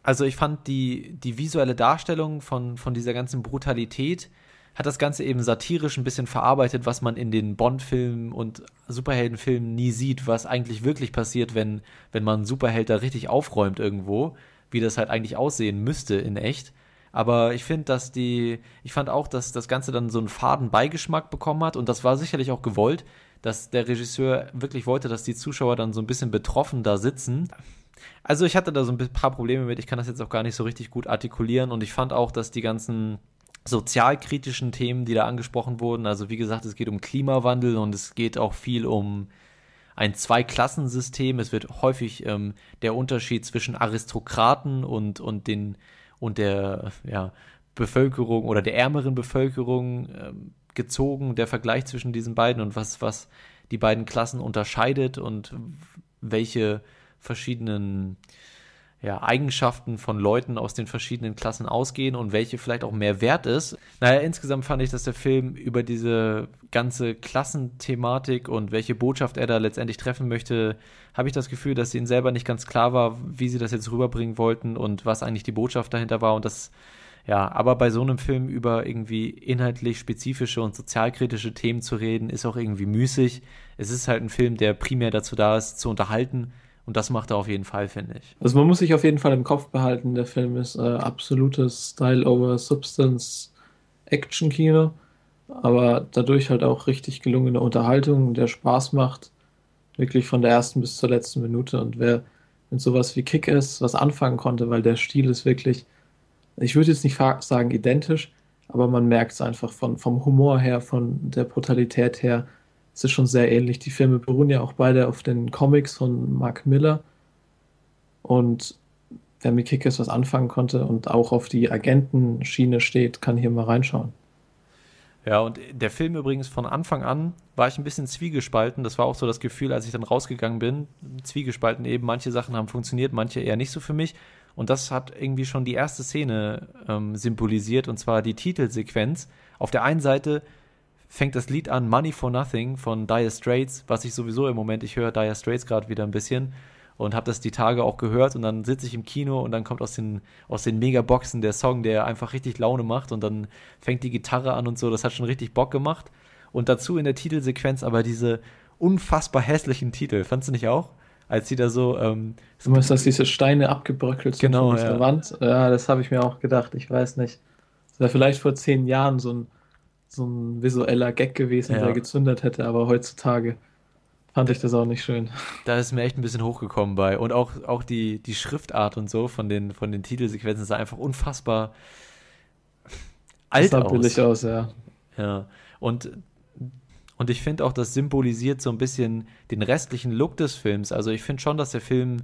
Speaker 1: also ich fand die, die visuelle Darstellung von, von dieser ganzen Brutalität hat das Ganze eben satirisch ein bisschen verarbeitet, was man in den Bond-Filmen und Superheldenfilmen nie sieht, was eigentlich wirklich passiert, wenn, wenn man einen Superheld da richtig aufräumt irgendwo, wie das halt eigentlich aussehen müsste in echt. Aber ich finde, dass die, ich fand auch, dass das Ganze dann so einen faden Beigeschmack bekommen hat und das war sicherlich auch gewollt, dass der Regisseur wirklich wollte, dass die Zuschauer dann so ein bisschen betroffen da sitzen. Also ich hatte da so ein paar Probleme mit, ich kann das jetzt auch gar nicht so richtig gut artikulieren und ich fand auch, dass die ganzen sozialkritischen Themen, die da angesprochen wurden, also wie gesagt, es geht um Klimawandel und es geht auch viel um ein Zweiklassensystem. Es wird häufig ähm, der Unterschied zwischen Aristokraten und, und den und der ja, Bevölkerung oder der ärmeren Bevölkerung ähm, gezogen, der Vergleich zwischen diesen beiden und was, was die beiden Klassen unterscheidet und welche verschiedenen ja, Eigenschaften von Leuten aus den verschiedenen Klassen ausgehen und welche vielleicht auch mehr wert ist. Naja, insgesamt fand ich, dass der Film über diese ganze Klassenthematik und welche Botschaft er da letztendlich treffen möchte, habe ich das Gefühl, dass ihnen selber nicht ganz klar war, wie sie das jetzt rüberbringen wollten und was eigentlich die Botschaft dahinter war und das ja, aber bei so einem Film über irgendwie inhaltlich spezifische und sozialkritische Themen zu reden, ist auch irgendwie müßig. Es ist halt ein Film, der primär dazu da ist, zu unterhalten. Und das macht er auf jeden Fall, finde ich.
Speaker 2: Also man muss sich auf jeden Fall im Kopf behalten, der Film ist äh, absolutes Style over Substance Action Kino, aber dadurch halt auch richtig gelungene Unterhaltung, der Spaß macht, wirklich von der ersten bis zur letzten Minute. Und wer mit sowas wie Kick ist, was anfangen konnte, weil der Stil ist wirklich ich würde jetzt nicht sagen identisch, aber man merkt es einfach von, vom Humor her, von der Brutalität her. Es ist schon sehr ähnlich. Die Filme beruhen ja auch beide auf den Comics von Mark Miller. Und wer mit Kickers was anfangen konnte und auch auf die Agentenschiene steht, kann hier mal reinschauen.
Speaker 1: Ja, und der Film übrigens von Anfang an war ich ein bisschen zwiegespalten. Das war auch so das Gefühl, als ich dann rausgegangen bin. Zwiegespalten eben. Manche Sachen haben funktioniert, manche eher nicht so für mich. Und das hat irgendwie schon die erste Szene ähm, symbolisiert, und zwar die Titelsequenz. Auf der einen Seite fängt das Lied an, Money for Nothing von Dire Straits, was ich sowieso im Moment, ich höre Dire Straits gerade wieder ein bisschen und habe das die Tage auch gehört und dann sitze ich im Kino und dann kommt aus den, aus den Megaboxen der Song, der einfach richtig Laune macht und dann fängt die Gitarre an und so, das hat schon richtig Bock gemacht. Und dazu in der Titelsequenz aber diese unfassbar hässlichen Titel, fandst du nicht auch? Als die da so. Ähm,
Speaker 2: Du meinst, dass diese Steine abgebröckelt sind
Speaker 1: Genau,
Speaker 2: von
Speaker 1: ja.
Speaker 2: Wand? Ja, das habe ich mir auch gedacht. Ich weiß nicht. Das wäre vielleicht vor zehn Jahren so ein, so ein visueller Gag gewesen,
Speaker 1: Ja.
Speaker 2: der gezündet hätte, aber heutzutage fand ich das auch nicht schön.
Speaker 1: da ist mir echt ein bisschen hochgekommen bei. Und auch, auch die, die Schriftart und so von den, von den Titelsequenzen sah einfach unfassbar alt
Speaker 2: sah
Speaker 1: aus.
Speaker 2: billig aus, ja.
Speaker 1: Ja. Und, und ich finde auch, das symbolisiert so ein bisschen den restlichen Look des Films. Also ich finde schon, dass der Film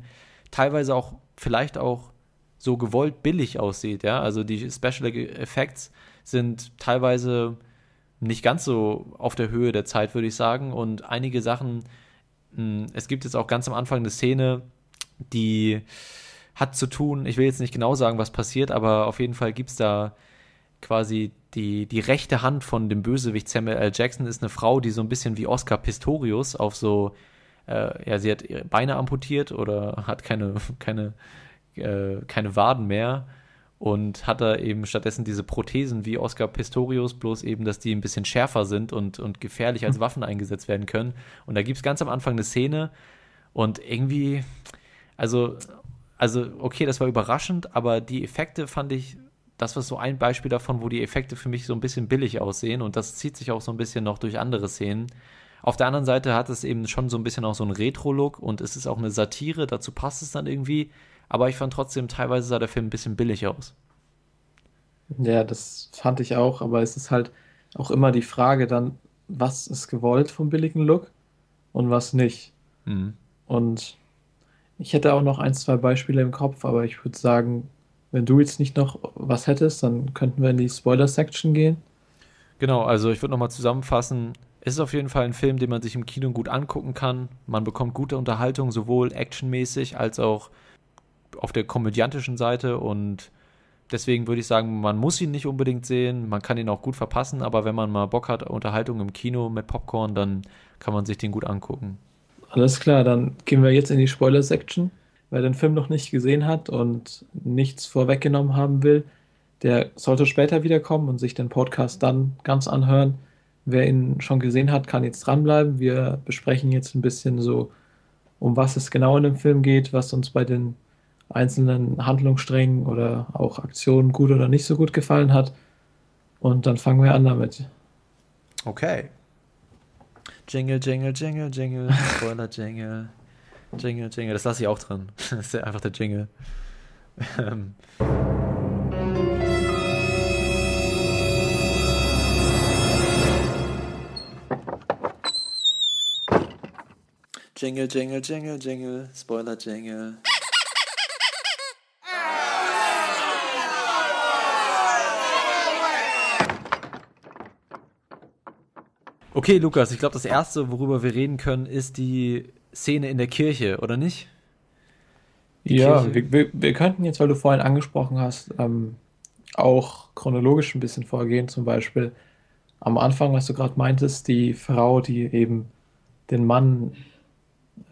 Speaker 1: teilweise auch vielleicht auch so gewollt billig aussieht, ja. Also die Special Effects sind teilweise nicht ganz so auf der Höhe der Zeit, würde ich sagen. Und einige Sachen, mh, es gibt jetzt auch ganz am Anfang eine Szene, die hat zu tun, ich will jetzt nicht genau sagen, was passiert, aber auf jeden Fall gibt es da quasi die, die rechte Hand von dem Bösewicht Samuel L. Jackson ist eine Frau, die so ein bisschen wie Oscar Pistorius auf so, äh, ja, sie hat ihre Beine amputiert oder hat keine, keine, äh, keine Waden mehr und hat da eben stattdessen diese Prothesen wie Oscar Pistorius, bloß eben, dass die ein bisschen schärfer sind und, und gefährlich als Waffen eingesetzt werden können. Und da gibt es ganz am Anfang eine Szene und irgendwie, also, also, okay, das war überraschend, aber die Effekte fand ich, das war so ein Beispiel davon, wo die Effekte für mich so ein bisschen billig aussehen und das zieht sich auch so ein bisschen noch durch andere Szenen. Auf der anderen Seite hat es eben schon so ein bisschen auch so einen Retro-Look und es ist auch eine Satire, dazu passt es dann irgendwie, aber ich fand trotzdem, teilweise sah der Film ein bisschen billig aus.
Speaker 2: Ja, das fand ich auch, aber es ist halt auch immer die Frage dann, was ist gewollt vom billigen Look und was nicht.
Speaker 1: Mhm.
Speaker 2: Und ich hätte auch noch ein, zwei Beispiele im Kopf, aber ich würde sagen, wenn du jetzt nicht noch was hättest, dann könnten wir in die Spoiler-Section gehen.
Speaker 1: Genau, also ich würde nochmal zusammenfassen. Es ist auf jeden Fall ein Film, den man sich im Kino gut angucken kann. Man bekommt gute Unterhaltung, sowohl actionmäßig als auch auf der komödiantischen Seite. Und deswegen würde ich sagen, man muss ihn nicht unbedingt sehen. Man kann ihn auch gut verpassen, aber wenn man mal Bock hat, Unterhaltung im Kino mit Popcorn, dann kann man sich den gut angucken.
Speaker 2: Alles klar, dann gehen wir jetzt in die Spoiler-Section. Wer den Film noch nicht gesehen hat und nichts vorweggenommen haben will, der sollte später wiederkommen und sich den Podcast dann ganz anhören. Wer ihn schon gesehen hat, kann jetzt dranbleiben. Wir besprechen jetzt ein bisschen so, um was es genau in dem Film geht, was uns bei den einzelnen Handlungssträngen oder auch Aktionen gut oder nicht so gut gefallen hat. Und dann fangen wir an damit.
Speaker 1: Okay. Jingle, jingle, jingle, jingle, Spoiler, jingle, jingle, jingle. Das lasse ich auch drin. Das ist ja einfach der Jingle. Ähm. Jingle, jingle, jingle, jingle, Spoiler, jingle. Okay, Lukas, ich glaube, das erste, worüber wir reden können, ist die Szene in der Kirche, oder nicht? Die
Speaker 2: Ja, wir, wir, wir könnten jetzt, weil du vorhin angesprochen hast, ähm, auch chronologisch ein bisschen vorgehen. Zum Beispiel am Anfang, was du gerade meintest, die Frau, die eben den Mann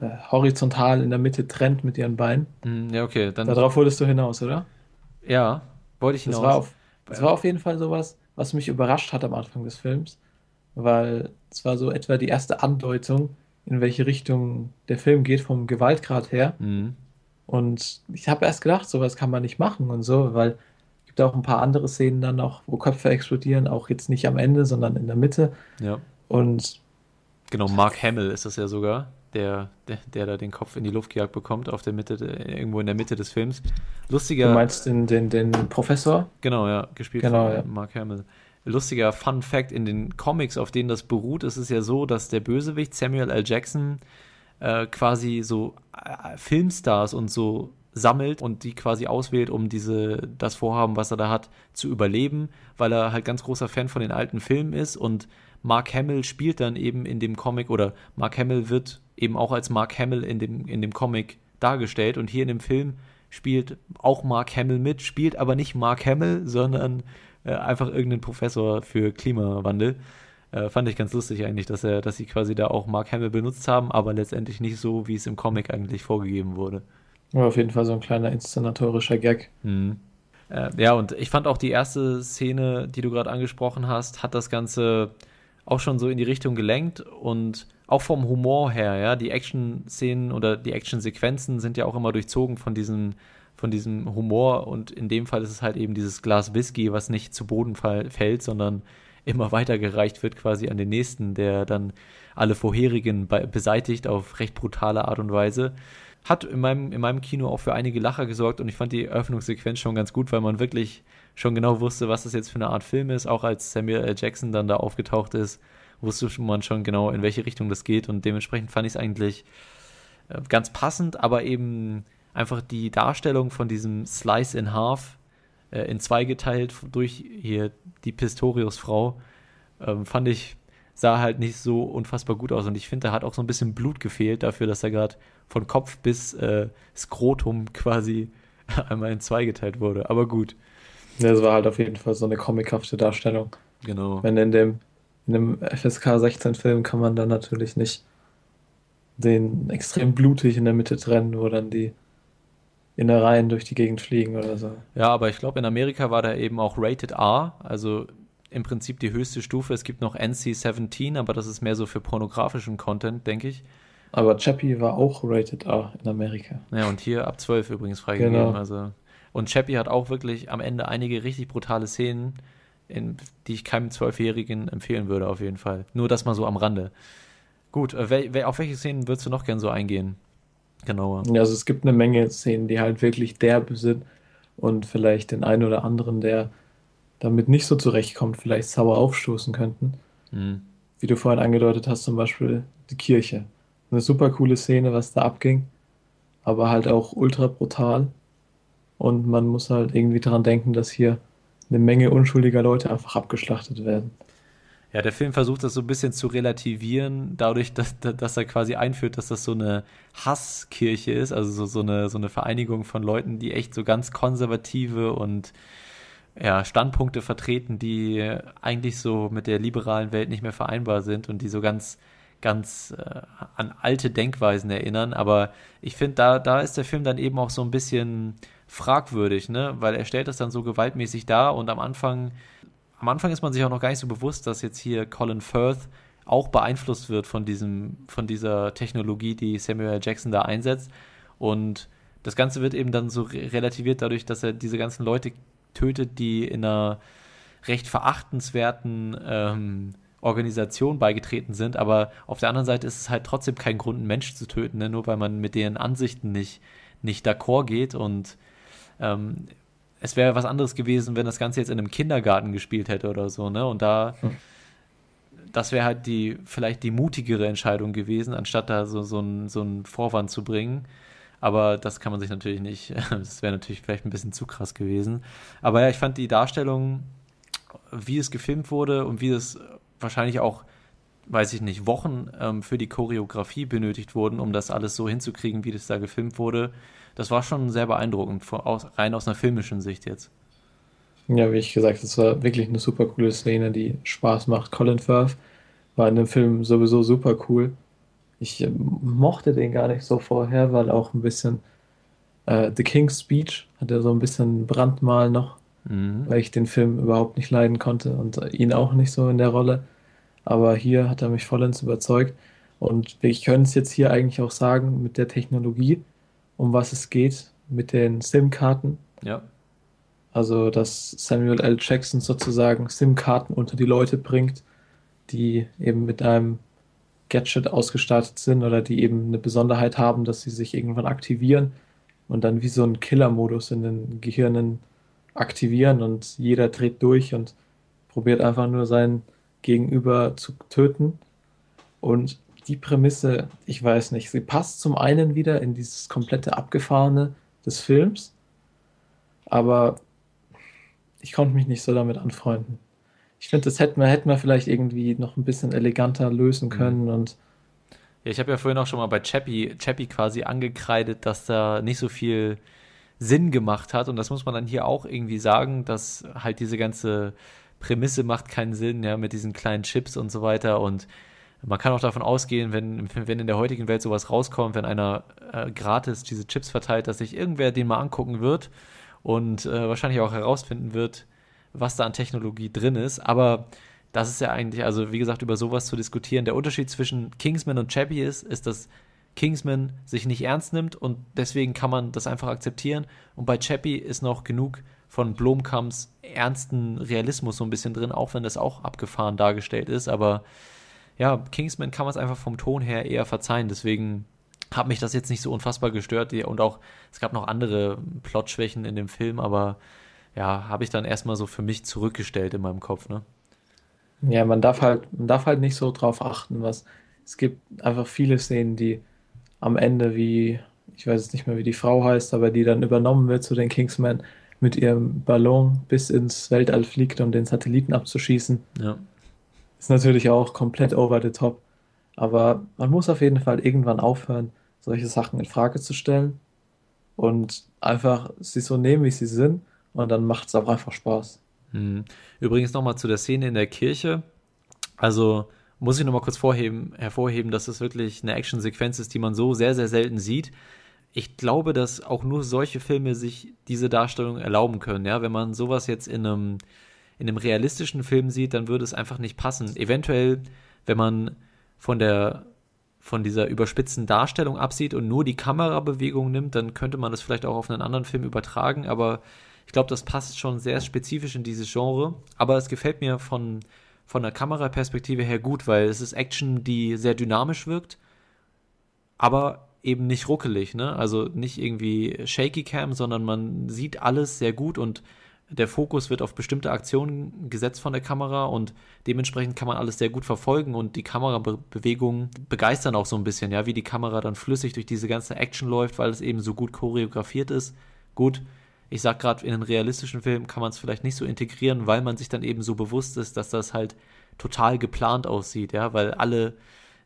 Speaker 2: äh, horizontal in der Mitte trennt mit ihren Beinen.
Speaker 1: Hm, ja, okay, dann.
Speaker 2: Darauf wolltest du hinaus, oder?
Speaker 1: Ja, wollte ich
Speaker 2: Das
Speaker 1: hinaus.
Speaker 2: war auf, das war auf jeden Fall sowas, was mich überrascht hat am Anfang des Films, weil es war so etwa die erste Andeutung, in welche Richtung der Film geht, vom Gewaltgrad her.
Speaker 1: Mhm.
Speaker 2: Und ich habe erst gedacht, sowas kann man nicht machen und so, weil es gibt auch ein paar andere Szenen dann noch, wo Köpfe explodieren, auch jetzt nicht am Ende, sondern in der Mitte.
Speaker 1: Ja.
Speaker 2: Und
Speaker 1: Genau, Mark Hamill ist das ja sogar, der, der, der da den Kopf in die Luft gejagt bekommt, auf der Mitte, irgendwo in der Mitte des Films. Lustiger.
Speaker 2: du meinst den, den, den Professor?
Speaker 1: Genau, ja, gespielt
Speaker 2: Genau,
Speaker 1: von
Speaker 2: ja.
Speaker 1: Mark Hamill. Lustiger Fun Fact: In den Comics, auf denen das beruht, ist es ja so, dass der Bösewicht Samuel L. Jackson äh, quasi so äh, Filmstars und so sammelt und die quasi auswählt, um diese, das Vorhaben, was er da hat, zu überleben, weil er halt ganz großer Fan von den alten Filmen ist und Mark Hamill spielt dann eben in dem Comic oder Mark Hamill wird eben auch als Mark Hamill in dem, in dem Comic dargestellt und hier in dem Film spielt auch Mark Hamill mit, spielt aber nicht Mark Hamill, sondern äh, einfach irgendein Professor für Klimawandel. Äh, fand ich ganz lustig eigentlich, dass er, dass sie quasi da auch Mark Hamill benutzt haben, aber letztendlich nicht so, wie es im Comic eigentlich vorgegeben wurde.
Speaker 2: War auf jeden Fall so ein kleiner inszenatorischer Gag.
Speaker 1: Mhm. Äh, ja, und ich fand auch die erste Szene, die du gerade angesprochen hast, hat das Ganze auch schon so in die Richtung gelenkt und auch vom Humor her, ja, die Action-Szenen oder die Action-Sequenzen sind ja auch immer durchzogen von diesem, von diesem Humor und in dem Fall ist es halt eben dieses Glas Whisky, was nicht zu Boden fall, fällt, sondern immer weitergereicht wird quasi an den nächsten, der dann alle vorherigen beseitigt auf recht brutale Art und Weise. Hat in meinem, in meinem Kino auch für einige Lacher gesorgt und ich fand die Eröffnungssequenz schon ganz gut, weil man wirklich schon genau wusste, was das jetzt für eine Art Film ist. Auch als Samuel L. Jackson dann da aufgetaucht ist, wusste man schon genau, in welche Richtung das geht und dementsprechend fand ich es eigentlich äh, ganz passend, aber eben einfach die Darstellung von diesem Slice in Half äh, in zwei geteilt durch hier die Pistorius-Frau, ähm, fand ich, sah halt nicht so unfassbar gut aus. Und ich finde, da hat auch so ein bisschen Blut gefehlt dafür, dass er gerade von Kopf bis äh, Skrotum quasi einmal in zwei geteilt wurde. Aber gut.
Speaker 2: Das war halt auf jeden Fall so eine comichafte Darstellung.
Speaker 1: Genau.
Speaker 2: Wenn in dem, in dem FSK 16 Film kann man dann natürlich nicht den extrem blutig in der Mitte trennen, wo dann die Innereien durch die Gegend fliegen oder so.
Speaker 1: Ja, aber ich glaube, in Amerika war da eben auch Rated R, also im Prinzip die höchste Stufe. Es gibt noch NC-17, aber das ist mehr so für pornografischen Content, denke ich.
Speaker 2: Aber Chappie war auch Rated R in Amerika.
Speaker 1: Ja, und hier ab 12 übrigens freigegeben.
Speaker 2: Genau.
Speaker 1: Also. Und Chappie hat auch wirklich am Ende einige richtig brutale Szenen, in, die ich keinem Zwölfjährigen empfehlen würde, auf jeden Fall. Nur das mal so am Rande. Gut, äh, auf welche Szenen würdest du noch gern so eingehen? Genauer.
Speaker 2: Ja, also es gibt eine Menge Szenen, die halt wirklich derb sind und vielleicht den einen oder anderen, der damit nicht so zurechtkommt, vielleicht sauer aufstoßen könnten.
Speaker 1: Mhm.
Speaker 2: Wie du vorhin angedeutet hast, zum Beispiel die Kirche. Eine super coole Szene, was da abging, aber halt auch ultra brutal. Und man muss halt irgendwie daran denken, dass hier eine Menge unschuldiger Leute einfach abgeschlachtet werden.
Speaker 1: Ja, der Film versucht das so ein bisschen zu relativieren, dadurch, dass, dass er quasi einführt, dass das so eine Hasskirche ist, also so, so, eine, so eine Vereinigung von Leuten, die echt so ganz konservative und ja, Standpunkte vertreten, die eigentlich so mit der liberalen Welt nicht mehr vereinbar sind und die so ganz, ganz äh, an alte Denkweisen erinnern. Aber ich finde, da, da ist der Film dann eben auch so ein bisschen fragwürdig, ne? Weil er stellt das dann so gewaltmäßig dar und am Anfang am Anfang ist man sich auch noch gar nicht so bewusst, dass jetzt hier Colin Firth auch beeinflusst wird von diesem, von dieser Technologie, die Samuel. Jackson da einsetzt. Und das Ganze wird eben dann so re relativiert dadurch, dass er diese ganzen Leute tötet, die in einer recht verachtenswerten ähm, Organisation beigetreten sind. Aber auf der anderen Seite ist es halt trotzdem kein Grund, einen Mensch zu töten, ne? nur weil man mit deren Ansichten nicht, nicht d'accord geht. Und ähm, es wäre was anderes gewesen, wenn das Ganze jetzt in einem Kindergarten gespielt hätte oder so, ne? Und da, hm. das wäre halt die, vielleicht die mutigere Entscheidung gewesen, anstatt da so, so, ein, so einen Vorwand zu bringen. Aber das kann man sich natürlich nicht, das wäre natürlich vielleicht ein bisschen zu krass gewesen. Aber ja, ich fand die Darstellung, wie es gefilmt wurde und wie es wahrscheinlich auch, weiß ich nicht, Wochen ähm, für die Choreografie benötigt wurden, um das alles so hinzukriegen, wie das da gefilmt wurde, das war schon sehr beeindruckend, aus, rein aus einer filmischen Sicht jetzt.
Speaker 2: Ja, wie ich gesagt, das war wirklich eine super coole Szene, die Spaß macht. Colin Firth war in dem Film sowieso super cool. Ich äh, mochte den gar nicht so vorher, weil auch ein bisschen äh, The King's Speech hatte so ein bisschen Brandmal noch,
Speaker 1: mhm.
Speaker 2: weil ich den Film überhaupt nicht leiden konnte und äh, ihn auch nicht so in der Rolle. Aber hier hat er mich vollends überzeugt. Und wir können es jetzt hier eigentlich auch sagen, mit der Technologie, um was es geht mit den SIM-Karten.
Speaker 1: Ja.
Speaker 2: Also, dass Samuel L. Jackson sozusagen SIM-Karten unter die Leute bringt, die eben mit einem Gadget ausgestattet sind oder die eben eine Besonderheit haben, dass sie sich irgendwann aktivieren und dann wie so ein Killer-Modus in den Gehirnen aktivieren und jeder dreht durch und probiert einfach nur sein Gegenüber zu töten. Und die Prämisse, ich weiß nicht, sie passt zum einen wieder in dieses komplette abgefahrene, des Films. Aber ich konnte mich nicht so damit anfreunden. Ich finde, das hätten wir, hätten wir vielleicht irgendwie noch ein bisschen eleganter lösen können und
Speaker 1: Ja, ich habe ja vorhin auch schon mal bei Chappie, Chappie quasi angekreidet, dass da nicht so viel Sinn gemacht hat. Und das muss man dann hier auch irgendwie sagen, dass halt diese ganze Prämisse macht keinen Sinn, ja, mit diesen kleinen Chips und so weiter. Und man kann auch davon ausgehen, wenn, wenn in der heutigen Welt sowas rauskommt, wenn einer äh, gratis diese Chips verteilt, dass sich irgendwer den mal angucken wird und äh, wahrscheinlich auch herausfinden wird, was da an Technologie drin ist. Aber das ist ja eigentlich, also wie gesagt, über sowas zu diskutieren. Der Unterschied zwischen Kingsman und Chappie ist, ist, dass Kingsman sich nicht ernst nimmt und deswegen kann man das einfach akzeptieren. Und bei Chappie ist noch genug von Blomkamps ernsten Realismus so ein bisschen drin, auch wenn das auch abgefahren dargestellt ist. Aber ja, Kingsman kann man es einfach vom Ton her eher verzeihen. Deswegen hat mich das jetzt nicht so unfassbar gestört. Und auch, es gab noch andere Plotschwächen in dem Film, aber ja, habe ich dann erstmal so für mich zurückgestellt in meinem Kopf, ne?
Speaker 2: Ja, man darf halt, man darf halt nicht so drauf achten, was. Es gibt einfach viele Szenen, die am Ende wie, ich weiß jetzt nicht mehr, wie die Frau heißt, aber die dann übernommen wird zu den Kingsmen mit ihrem Ballon bis ins Weltall fliegt, um den Satelliten abzuschießen.
Speaker 1: Ja.
Speaker 2: Ist natürlich auch komplett over the top. Aber man muss auf jeden Fall irgendwann aufhören, solche Sachen in Frage zu stellen und einfach sie so nehmen, wie sie sind. Und dann macht es auch einfach Spaß.
Speaker 1: Hm. Übrigens nochmal zu der Szene in der Kirche. Also muss ich nochmal kurz vorheben, hervorheben, dass es wirklich eine Actionsequenz ist, die man so sehr, sehr selten sieht. Ich glaube, dass auch nur solche Filme sich diese Darstellung erlauben können. Ja, wenn man sowas jetzt in einem, in einem realistischen Film sieht, dann würde es einfach nicht passen. Eventuell, wenn man von der von dieser überspitzten Darstellung absieht und nur die Kamerabewegung nimmt, dann könnte man das vielleicht auch auf einen anderen Film übertragen, aber ich glaube, das passt schon sehr spezifisch in dieses Genre. Aber es gefällt mir von, von der Kameraperspektive her gut, weil es ist Action, die sehr dynamisch wirkt, aber eben nicht ruckelig, ne? Also nicht irgendwie Shaky Cam, sondern man sieht alles sehr gut und der Fokus wird auf bestimmte Aktionen gesetzt von der Kamera und dementsprechend kann man alles sehr gut verfolgen und die Kamerabewegungen begeistern auch so ein bisschen, ja, wie die Kamera dann flüssig durch diese ganze Action läuft, weil es eben so gut choreografiert ist. Gut, ich sag gerade, in einem realistischen Film kann man es vielleicht nicht so integrieren, weil man sich dann eben so bewusst ist, dass das halt total geplant aussieht, ja, weil alle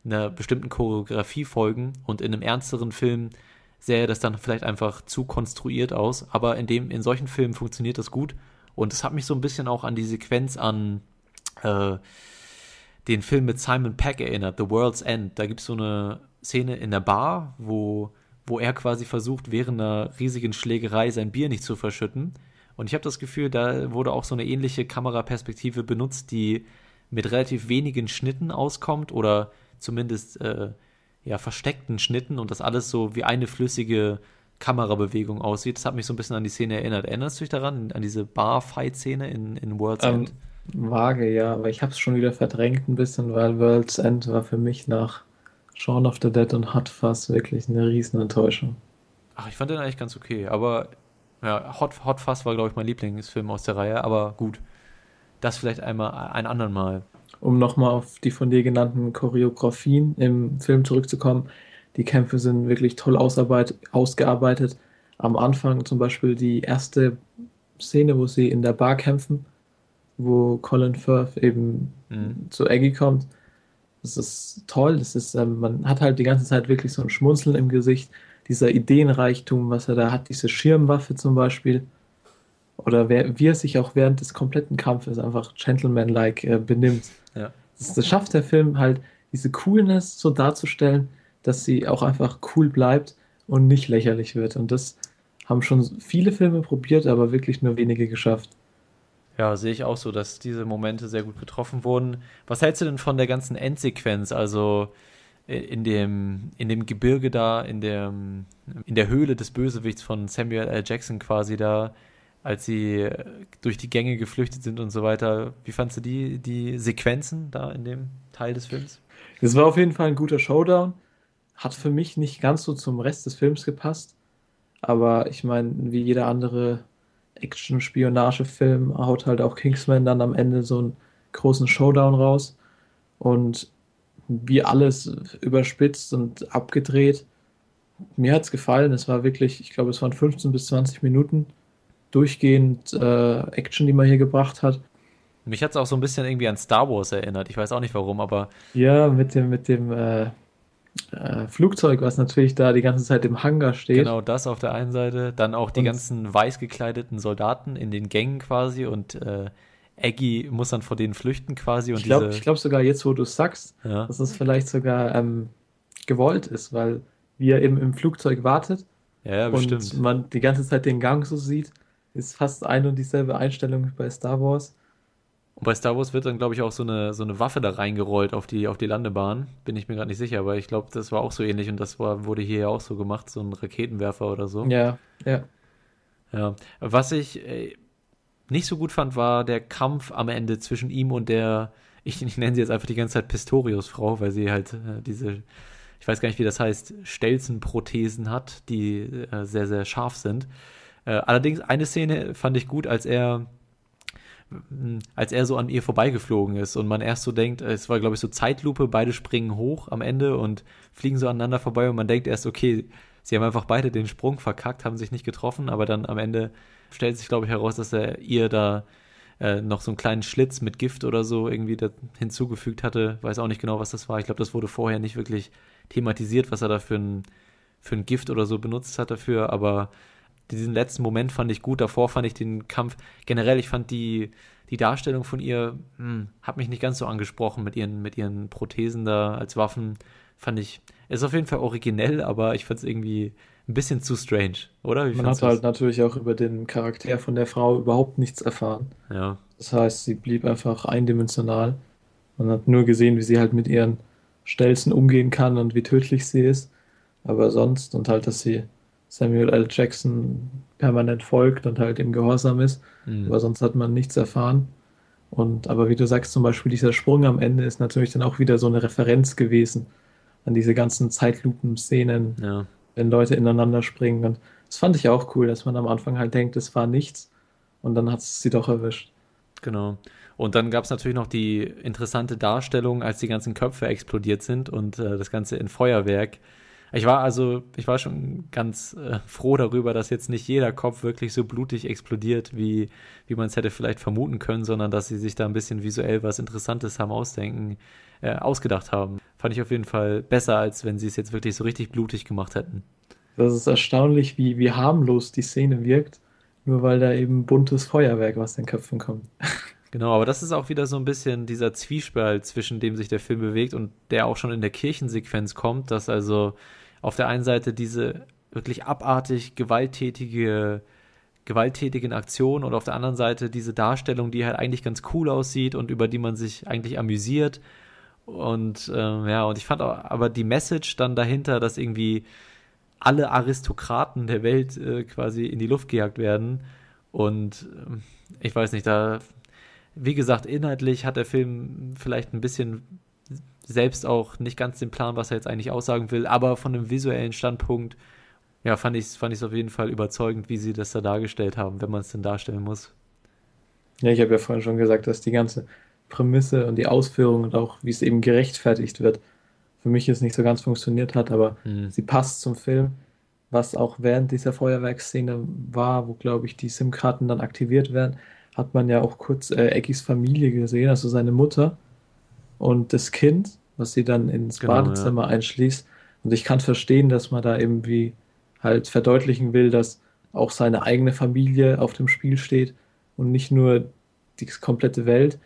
Speaker 1: einer bestimmten Choreografie folgen und in einem ernsteren Film sähe das dann vielleicht einfach zu konstruiert aus, aber in dem, in solchen Filmen funktioniert das gut und es hat mich so ein bisschen auch an die Sequenz an äh, den Film mit Simon Peck erinnert, The World's End. Da gibt es so eine Szene in der Bar, wo wo er quasi versucht, während einer riesigen Schlägerei sein Bier nicht zu verschütten. Und ich habe das Gefühl, da wurde auch so eine ähnliche Kameraperspektive benutzt, die mit relativ wenigen Schnitten auskommt oder zumindest äh, ja, versteckten Schnitten und das alles so wie eine flüssige Kamerabewegung aussieht. Das hat mich so ein bisschen an die Szene erinnert. Erinnerst du dich daran, an diese Bar-Fight-Szene in, in World's
Speaker 2: Ähm,
Speaker 1: End?
Speaker 2: vage, ja, aber ich habe es schon wieder verdrängt ein bisschen, weil World's End war für mich nach Shaun of the Dead und Hot Fuzz wirklich eine riesen Enttäuschung.
Speaker 1: Ach, ich fand den eigentlich ganz okay, aber ja, Hot, Hot Fuzz war, glaube ich, mein Lieblingsfilm aus der Reihe, aber gut. Das vielleicht einmal ein anderen Mal.
Speaker 2: Um nochmal auf die von dir genannten Choreografien im Film zurückzukommen, die Kämpfe sind wirklich toll ausgearbeitet. Am Anfang zum Beispiel die erste Szene, wo sie in der Bar kämpfen, wo Colin Firth eben
Speaker 1: Mhm.
Speaker 2: zu Aggie kommt. Das ist toll. Das ist, ähm, man hat halt die ganze Zeit wirklich so ein Schmunzeln im Gesicht. Dieser Ideenreichtum, was er da hat, diese Schirmwaffe zum Beispiel. Oder wer, wie er sich auch während des kompletten Kampfes einfach gentleman-like äh, benimmt.
Speaker 1: Ja.
Speaker 2: Das, das schafft der Film halt, diese Coolness so darzustellen, dass sie auch einfach cool bleibt und nicht lächerlich wird. Und das haben schon viele Filme probiert, aber wirklich nur wenige geschafft.
Speaker 1: Ja, sehe ich auch so, dass diese Momente sehr gut getroffen wurden. Was hältst du denn von der ganzen Endsequenz? Also äh, in dem, in dem Gebirge da, in der, in der Höhle des Bösewichts von Samuel L. Jackson quasi da, als sie äh, durch die Gänge geflüchtet sind und so weiter. Wie fandst du die, die Sequenzen da in dem Teil des Films?
Speaker 2: Es war auf jeden Fall ein guter Showdown. Hat für mich nicht ganz so zum Rest des Films gepasst. Aber ich meine, wie jeder andere Action-Spionage-Film haut halt auch Kingsman dann am Ende so einen großen Showdown raus. Und wie alles überspitzt und abgedreht. mir hat es gefallen. Es war wirklich, ich glaube, es waren 15 bis 20 Minuten durchgehend äh, Action, die man hier gebracht hat.
Speaker 1: Mich hat es auch so ein bisschen irgendwie an Star Wars erinnert. Ich weiß auch nicht warum, aber
Speaker 2: Ja, mit dem, mit dem äh, äh, Flugzeug, was natürlich da die ganze Zeit im Hangar steht.
Speaker 1: genau das auf der einen Seite. Dann auch die
Speaker 2: Und-
Speaker 1: ganzen weiß gekleideten Soldaten in den Gängen quasi und äh, Aggie muss dann vor denen flüchten quasi. Und
Speaker 2: Ich glaube
Speaker 1: diese,
Speaker 2: glaub sogar jetzt, wo du es sagst,
Speaker 1: ja,
Speaker 2: dass es vielleicht sogar ähm, gewollt ist, weil wie er eben im Flugzeug wartet
Speaker 1: ja, ja,
Speaker 2: und man die ganze Zeit den Gang so sieht, ist fast ein und dieselbe Einstellung wie bei Star Wars.
Speaker 1: Und bei Star Wars wird dann, glaube ich, auch so eine, so eine Waffe da reingerollt auf die, auf die Landebahn. Bin ich mir gerade nicht sicher, aber ich glaube, das war auch so ähnlich und das war, wurde hier ja auch so gemacht, so ein Raketenwerfer oder so.
Speaker 2: Ja, ja.
Speaker 1: Ja. Was ich äh, nicht so gut fand, war der Kampf am Ende zwischen ihm und der, ich, ich nenne sie jetzt einfach die ganze Zeit Pistorius-Frau, weil sie halt äh, diese, ich weiß gar nicht, wie das heißt, Stelzenprothesen hat, die äh, sehr, sehr scharf sind. Äh, allerdings eine Szene fand ich gut, als er mh, als er so an ihr vorbeigeflogen ist und man erst so denkt, es war glaube ich so Zeitlupe, beide springen hoch am Ende und fliegen so aneinander vorbei und man denkt erst, okay, sie haben einfach beide den Sprung verkackt, haben sich nicht getroffen, aber dann am Ende stellt sich glaube ich heraus, dass er ihr da äh, noch so einen kleinen Schlitz mit Gift oder so irgendwie hinzugefügt hatte. Weiß auch nicht genau, was das war. Ich glaube, das wurde vorher nicht wirklich thematisiert, was er da für ein, für ein Gift oder so benutzt hat dafür, aber diesen letzten Moment fand ich gut. Davor fand ich den Kampf generell, ich fand die, die Darstellung von ihr, hm, hat mich nicht ganz so angesprochen mit ihren, mit ihren Prothesen da als Waffen. Fand ich, ist auf jeden Fall originell, aber ich fand es irgendwie ein bisschen zu strange, oder? Wie
Speaker 2: Man hat halt natürlich auch über den Charakter von der Frau überhaupt nichts erfahren.
Speaker 1: Ja,
Speaker 2: Das heißt, sie blieb einfach eindimensional. Man hat nur gesehen, wie sie halt mit ihren Stelzen umgehen kann und wie tödlich sie ist. Aber sonst und halt, dass sie Samuel L. Jackson permanent folgt und halt im Gehorsam ist.
Speaker 1: hm.
Speaker 2: Aber sonst hat man nichts erfahren. Und aber wie du sagst, zum Beispiel dieser Sprung am Ende ist natürlich dann auch wieder so eine Referenz gewesen an diese ganzen Zeitlupen-Szenen,
Speaker 1: ja.
Speaker 2: wenn Leute ineinander springen. Und das fand ich auch cool, dass man am Anfang halt denkt, es war nichts. Und dann hat es sie doch erwischt.
Speaker 1: Genau. Und dann gab es natürlich noch die interessante Darstellung, als die ganzen Köpfe explodiert sind und äh, das Ganze in Feuerwerk. Ich war also, ich war schon ganz äh, froh darüber, dass jetzt nicht jeder Kopf wirklich so blutig explodiert, wie, wie man es hätte vielleicht vermuten können, sondern dass sie sich da ein bisschen visuell was Interessantes haben ausdenken, äh, ausgedacht haben. Fand ich auf jeden Fall besser, als wenn sie es jetzt wirklich so richtig blutig gemacht hätten.
Speaker 2: Das ist erstaunlich, wie, wie harmlos die Szene wirkt, nur weil da eben buntes Feuerwerk aus den Köpfen kommt.
Speaker 1: Genau, aber das ist auch wieder so ein bisschen dieser Zwiespalt, zwischen dem sich der Film bewegt und der auch schon in der Kirchensequenz kommt, dass also auf der einen Seite diese wirklich abartig gewalttätige, gewalttätigen Aktionen und auf der anderen Seite diese Darstellung, die halt eigentlich ganz cool aussieht und über die man sich eigentlich amüsiert. Und ähm, ja, und ich fand auch, aber die Message dann dahinter, dass irgendwie alle Aristokraten der Welt äh, quasi in die Luft gejagt werden. Und ähm, ich weiß nicht, da, wie gesagt, inhaltlich hat der Film vielleicht ein bisschen selbst auch nicht ganz den Plan, was er jetzt eigentlich aussagen will, aber von einem visuellen Standpunkt, ja, fand ich es fand ich's auf jeden Fall überzeugend, wie sie das da dargestellt haben, wenn man es denn darstellen muss.
Speaker 2: Ja, ich habe ja vorhin schon gesagt, dass die ganze Prämisse und die Ausführung und auch wie es eben gerechtfertigt wird, für mich jetzt nicht so ganz funktioniert hat, aber
Speaker 1: Hm.
Speaker 2: sie passt zum Film, was auch während dieser Feuerwerksszene war, wo, glaube ich, die SIM-Karten dann aktiviert werden, hat man ja auch kurz äh, Eggis Familie gesehen, also seine Mutter und das Kind, was sie dann ins
Speaker 1: Genau, ja.
Speaker 2: Badezimmer einschließt. Und ich kann verstehen, dass man da irgendwie halt verdeutlichen will, dass auch seine eigene Familie auf dem Spiel steht und nicht nur die komplette Welt.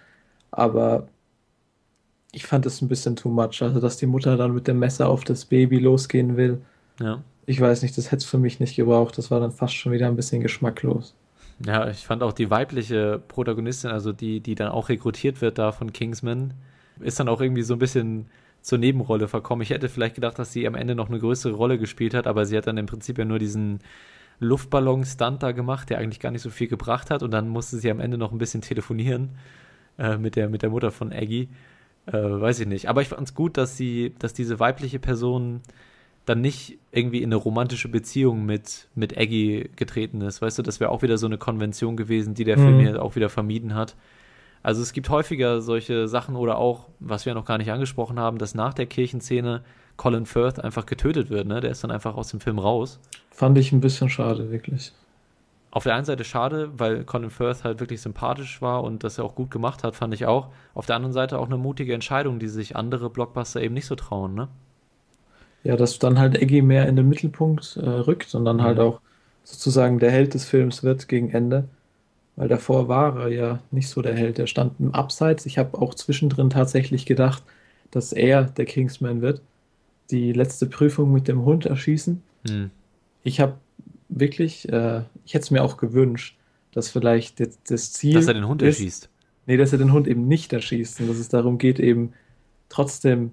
Speaker 2: Aber ich fand es ein bisschen too much. Also, dass die Mutter dann mit dem Messer auf das Baby losgehen will.
Speaker 1: Ja.
Speaker 2: Ich weiß nicht, das hätte es für mich nicht gebraucht. Das war dann fast schon wieder ein bisschen geschmacklos.
Speaker 1: Ja, ich fand auch die weibliche Protagonistin, also die, die dann auch rekrutiert wird da von Kingsman, ist dann auch irgendwie so ein bisschen zur Nebenrolle verkommen. Ich hätte vielleicht gedacht, dass sie am Ende noch eine größere Rolle gespielt hat, aber sie hat dann im Prinzip ja nur diesen Luftballon-Stunt da gemacht, der eigentlich gar nicht so viel gebracht hat und dann musste sie am Ende noch ein bisschen telefonieren äh, mit, der, mit der Mutter von Aggie. Äh, weiß ich nicht. Aber ich fand es gut, dass sie, dass diese weibliche Person dann nicht irgendwie in eine romantische Beziehung mit, mit Aggie getreten ist. Weißt du, das wäre auch wieder so eine Konvention gewesen, die der
Speaker 2: Mhm.
Speaker 1: Film hier auch wieder vermieden hat. Also es gibt häufiger solche Sachen oder auch, was wir noch gar nicht angesprochen haben, dass nach der Kirchenszene Colin Firth einfach getötet wird, ne? Der ist dann einfach aus dem Film raus.
Speaker 2: Fand ich ein bisschen schade, wirklich.
Speaker 1: Auf der einen Seite schade, weil Colin Firth halt wirklich sympathisch war und das er auch gut gemacht hat, fand ich auch. Auf der anderen Seite auch eine mutige Entscheidung, die sich andere Blockbuster eben nicht so trauen, ne?
Speaker 2: Ja, dass dann halt Eggy mehr in den Mittelpunkt äh, rückt und dann halt
Speaker 1: Mhm.
Speaker 2: auch sozusagen der Held des Films wird gegen Ende. Weil davor war er ja nicht so der Held. Er stand im Abseits. Ich habe auch zwischendrin tatsächlich gedacht, dass er der Kingsman wird. Die letzte Prüfung mit dem Hund erschießen.
Speaker 1: Hm.
Speaker 2: Ich habe wirklich, äh, ich hätte es mir auch gewünscht, dass vielleicht das, das Ziel
Speaker 1: Dass er den Hund
Speaker 2: ist,
Speaker 1: erschießt.
Speaker 2: Nee, dass er den Hund eben nicht erschießt und dass es darum geht, eben trotzdem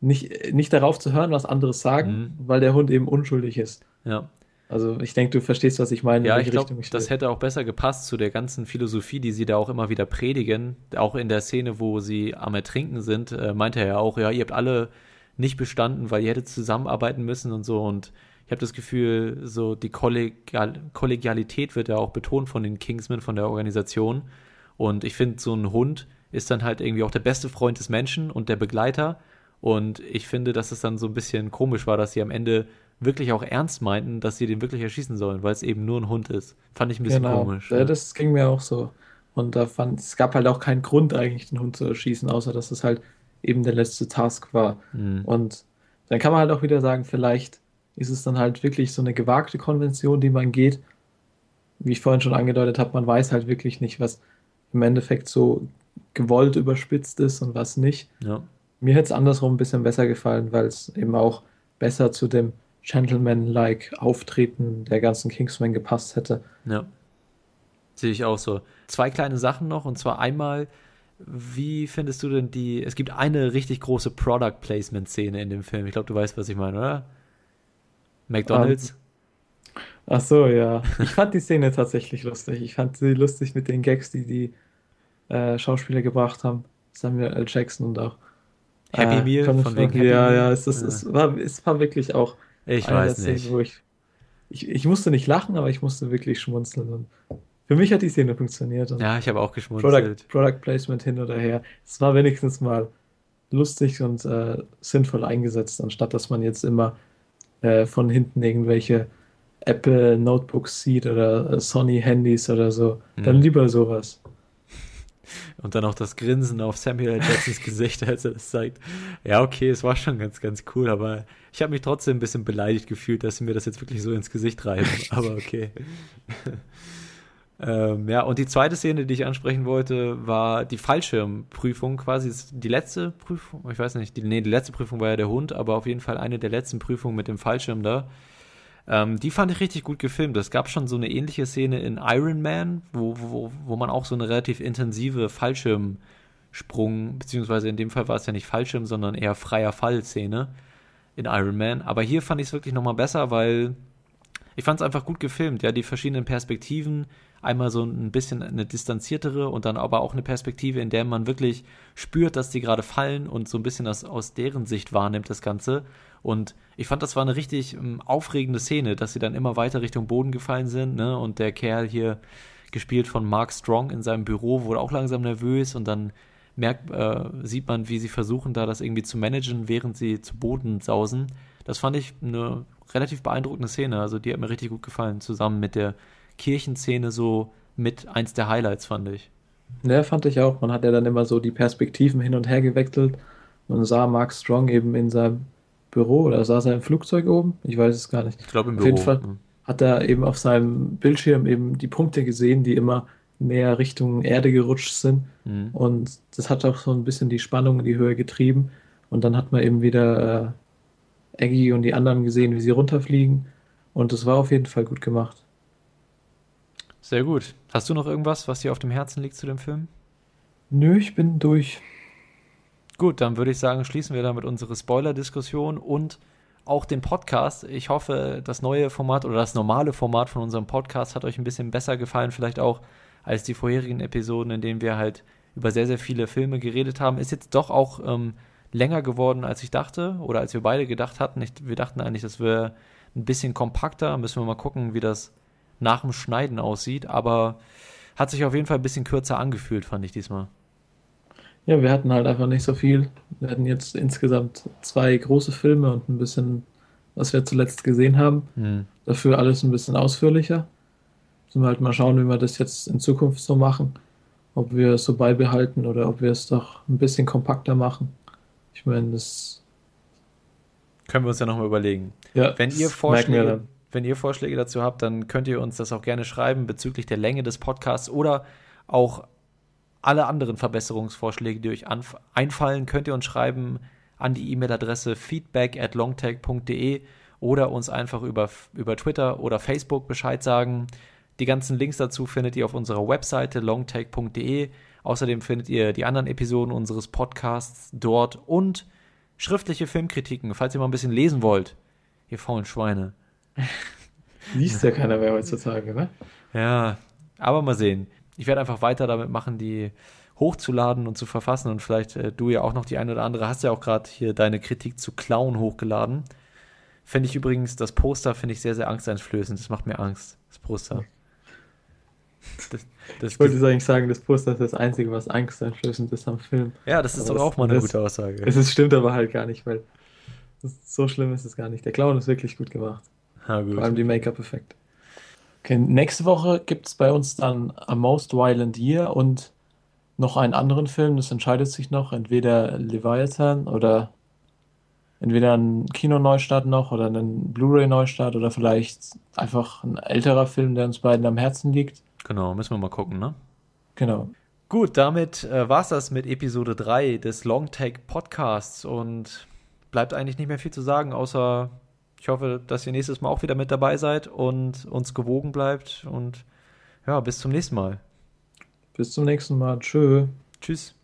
Speaker 2: nicht, nicht darauf zu hören, was andere sagen,
Speaker 1: Mhm.
Speaker 2: weil der Hund eben unschuldig ist.
Speaker 1: Ja.
Speaker 2: Also ich denke, du verstehst, was ich meine, in
Speaker 1: Ja, ich glaube, das hätte auch besser gepasst zu der ganzen Philosophie, die sie da auch immer wieder predigen. Auch in der Szene, wo sie am Ertrinken sind, äh, meinte er ja auch, ja, ihr habt alle nicht bestanden, weil ihr hättet zusammenarbeiten müssen und so. Und ich habe das Gefühl, so die Kollegial Kollegialität wird ja auch betont von den Kingsmen, von der Organisation. Und ich finde, so ein Hund ist dann halt irgendwie auch der beste Freund des Menschen und der Begleiter. Und ich finde, dass es dann so ein bisschen komisch war, dass sie am Ende wirklich auch ernst meinten, dass sie den wirklich erschießen sollen, weil es eben nur ein Hund ist. Fand ich ein bisschen
Speaker 2: Genau,
Speaker 1: komisch.
Speaker 2: ja, das ging mir auch so. Und da fand, es gab halt auch keinen Grund eigentlich, den Hund zu erschießen, außer dass es halt eben der letzte Task war.
Speaker 1: Mhm.
Speaker 2: Und dann kann man halt auch wieder sagen, vielleicht ist es dann halt wirklich so eine gewagte Konvention, die man geht. Wie ich vorhin schon angedeutet habe, man weiß halt wirklich nicht, was im Endeffekt so gewollt überspitzt ist und was nicht.
Speaker 1: ja.
Speaker 2: Mir hätte es andersrum ein bisschen besser gefallen, weil es eben auch besser zu dem Gentleman-like Auftreten der ganzen Kingsmen gepasst hätte.
Speaker 1: Ja. Sehe ich auch so. Zwei kleine Sachen noch, und zwar einmal, wie findest du denn die, es gibt eine richtig große Product Placement Szene in dem Film. Ich glaube, du weißt, was ich meine, oder? McDonald's?
Speaker 2: Ach so, ja. Ich fand die Szene tatsächlich lustig. Ich fand sie lustig mit den Gags, die die äh, Schauspieler gebracht haben. Samuel L. Jackson und auch
Speaker 1: Happy
Speaker 2: äh,
Speaker 1: Meal,
Speaker 2: Colin
Speaker 1: von wegen. Happy
Speaker 2: ja, ja, es, ist,
Speaker 1: Ja.
Speaker 2: es, war, es war wirklich auch
Speaker 1: ich
Speaker 2: eine
Speaker 1: weiß
Speaker 2: Szenen,
Speaker 1: nicht.
Speaker 2: wo ich, ich, ich musste nicht lachen, aber ich musste wirklich schmunzeln. Und für mich hat die Szene funktioniert. Und
Speaker 1: Ja, ich habe auch
Speaker 2: Product,
Speaker 1: geschmunzelt.
Speaker 2: Product Placement hin oder her. Es war wenigstens mal lustig und äh, sinnvoll eingesetzt, anstatt dass man jetzt immer äh, von hinten irgendwelche Apple Notebooks sieht oder äh, Sony Handys oder so. Dann
Speaker 1: Mhm.
Speaker 2: lieber sowas.
Speaker 1: Und dann auch das Grinsen auf Samuel L. Jacksons Gesicht, als er das zeigt. Ja, okay, es war schon ganz, ganz cool, aber ich habe mich trotzdem ein bisschen beleidigt gefühlt, dass sie mir das jetzt wirklich so ins Gesicht reiben. Aber okay. ähm, ja, und die zweite Szene, die ich ansprechen wollte, war die Fallschirmprüfung quasi. Die letzte Prüfung, ich weiß nicht, die, nee, die letzte Prüfung war ja der Hund, aber auf jeden Fall eine der letzten Prüfungen mit dem Fallschirm da. Ähm, die fand ich richtig gut gefilmt. Es gab schon so eine ähnliche Szene in Iron Man, wo, wo, wo man auch so eine relativ intensive Fallschirmsprung, beziehungsweise in dem Fall war es ja nicht Fallschirm, sondern eher freier Fall-Szene in Iron Man. Aber hier fand ich es wirklich nochmal besser, weil ich fand es einfach gut gefilmt. Ja, die verschiedenen Perspektiven, einmal so ein bisschen eine distanziertere und dann aber auch eine Perspektive, in der man wirklich spürt, dass die gerade fallen und so ein bisschen das aus deren Sicht wahrnimmt, das Ganze. Und ich fand, das war eine richtig ähm, aufregende Szene, dass sie dann immer weiter Richtung Boden gefallen sind, ne? Und der Kerl hier, gespielt von Mark Strong in seinem Büro, wurde auch langsam nervös und dann merkt, äh, sieht man, wie sie versuchen, da das irgendwie zu managen, während sie zu Boden sausen. Das fand ich eine relativ beeindruckende Szene. Also die hat mir richtig gut gefallen, zusammen mit der Kirchenszene so mit eins der Highlights, fand ich.
Speaker 2: Ja, fand ich auch. Man hat ja dann immer so die Perspektiven hin und her gewechselt. Man sah Mark Strong eben in seinem Büro oder saß er im Flugzeug oben? Ich weiß es gar nicht.
Speaker 1: Ich glaube im
Speaker 2: Auf jeden
Speaker 1: Büro.
Speaker 2: Fall. Hat er eben auf seinem Bildschirm eben die Punkte gesehen, die immer näher Richtung Erde gerutscht sind.
Speaker 1: Mhm.
Speaker 2: Und das hat auch so ein bisschen die Spannung in die Höhe getrieben. Und dann hat man eben wieder äh, Eggy und die anderen gesehen, wie sie runterfliegen. Und das war auf jeden Fall gut gemacht.
Speaker 1: Sehr gut. Hast du noch irgendwas, was dir auf dem Herzen liegt zu dem Film?
Speaker 2: Nö, ich bin durch.
Speaker 1: Gut, dann würde ich sagen, schließen wir damit unsere Spoiler-Diskussion und auch den Podcast. Ich hoffe, das neue Format oder das normale Format von unserem Podcast hat euch ein bisschen besser gefallen, vielleicht auch als die vorherigen Episoden, in denen wir halt über sehr, sehr viele Filme geredet haben. Ist jetzt doch auch ähm, länger geworden, als ich dachte oder als wir beide gedacht hatten. Ich, wir dachten eigentlich, das wäre ein bisschen kompakter. Müssen wir mal gucken, wie das nach dem Schneiden aussieht. Aber Hat sich auf jeden Fall ein bisschen kürzer angefühlt, fand ich diesmal.
Speaker 2: Ja, wir hatten halt einfach nicht so viel. Wir hatten jetzt insgesamt zwei große Filme und ein bisschen, was wir zuletzt gesehen haben.
Speaker 1: Hm.
Speaker 2: Dafür alles ein bisschen ausführlicher. Müssen wir halt mal schauen, wie wir das jetzt in Zukunft so machen. Ob wir es so beibehalten oder ob wir es doch ein bisschen kompakter machen. Ich meine, das.
Speaker 1: Können wir uns ja nochmal überlegen.
Speaker 2: Ja,
Speaker 1: Wenn ihr, Vorschläge, wenn ihr Vorschläge dazu habt, dann könnt ihr uns das auch gerne schreiben bezüglich der Länge des Podcasts oder auch alle anderen Verbesserungsvorschläge, die euch einfallen, könnt ihr uns schreiben an die E-Mail-Adresse feedback at longtech.de oder uns einfach über, über Twitter oder Facebook Bescheid sagen. Die ganzen Links dazu findet ihr auf unserer Webseite longtech.de. Außerdem findet ihr die anderen Episoden unseres Podcasts dort und schriftliche Filmkritiken, falls ihr mal ein bisschen lesen wollt. Ihr faulen Schweine.
Speaker 2: Liest ja keiner mehr heutzutage, ne?
Speaker 1: Ja, aber mal sehen. Ich werde einfach weiter damit machen, die hochzuladen und zu verfassen und vielleicht äh, du ja auch noch die eine oder andere hast ja auch gerade hier deine Kritik zu Clown hochgeladen. Fände ich übrigens, das Poster finde ich sehr, sehr angsteinflößend. Das macht mir Angst, das Poster. Das, das,
Speaker 2: Ich wollte jetzt eigentlich sagen, das Poster ist das Einzige, was angsteinflößend ist am Film.
Speaker 1: ja, das ist
Speaker 2: aber
Speaker 1: doch auch mal eine
Speaker 2: das-
Speaker 1: gute Aussage.
Speaker 2: Es ist, stimmt aber halt gar nicht, weil so schlimm ist es gar nicht. Der Clown ist wirklich gut gemacht.
Speaker 1: Na
Speaker 2: Vor allem
Speaker 1: gut.
Speaker 2: die Make-up-Effekte. Okay, nächste Woche gibt es bei uns dann A Most Violent Year und noch einen anderen Film. Das entscheidet sich noch. Entweder Leviathan oder entweder ein Kinoneustart noch oder ein Blu-ray-Neustart oder vielleicht einfach ein älterer Film, der uns beiden am Herzen liegt.
Speaker 1: Genau, müssen wir mal gucken, ne?
Speaker 2: Genau.
Speaker 1: Gut, damit äh, war es das mit Episode 3 des Longtake Podcasts und bleibt eigentlich nicht mehr viel zu sagen, außer ich hoffe, dass ihr nächstes Mal auch wieder mit dabei seid und uns gewogen bleibt und ja, bis zum nächsten Mal.
Speaker 2: Bis zum nächsten Mal. Tschö.
Speaker 1: Tschüss.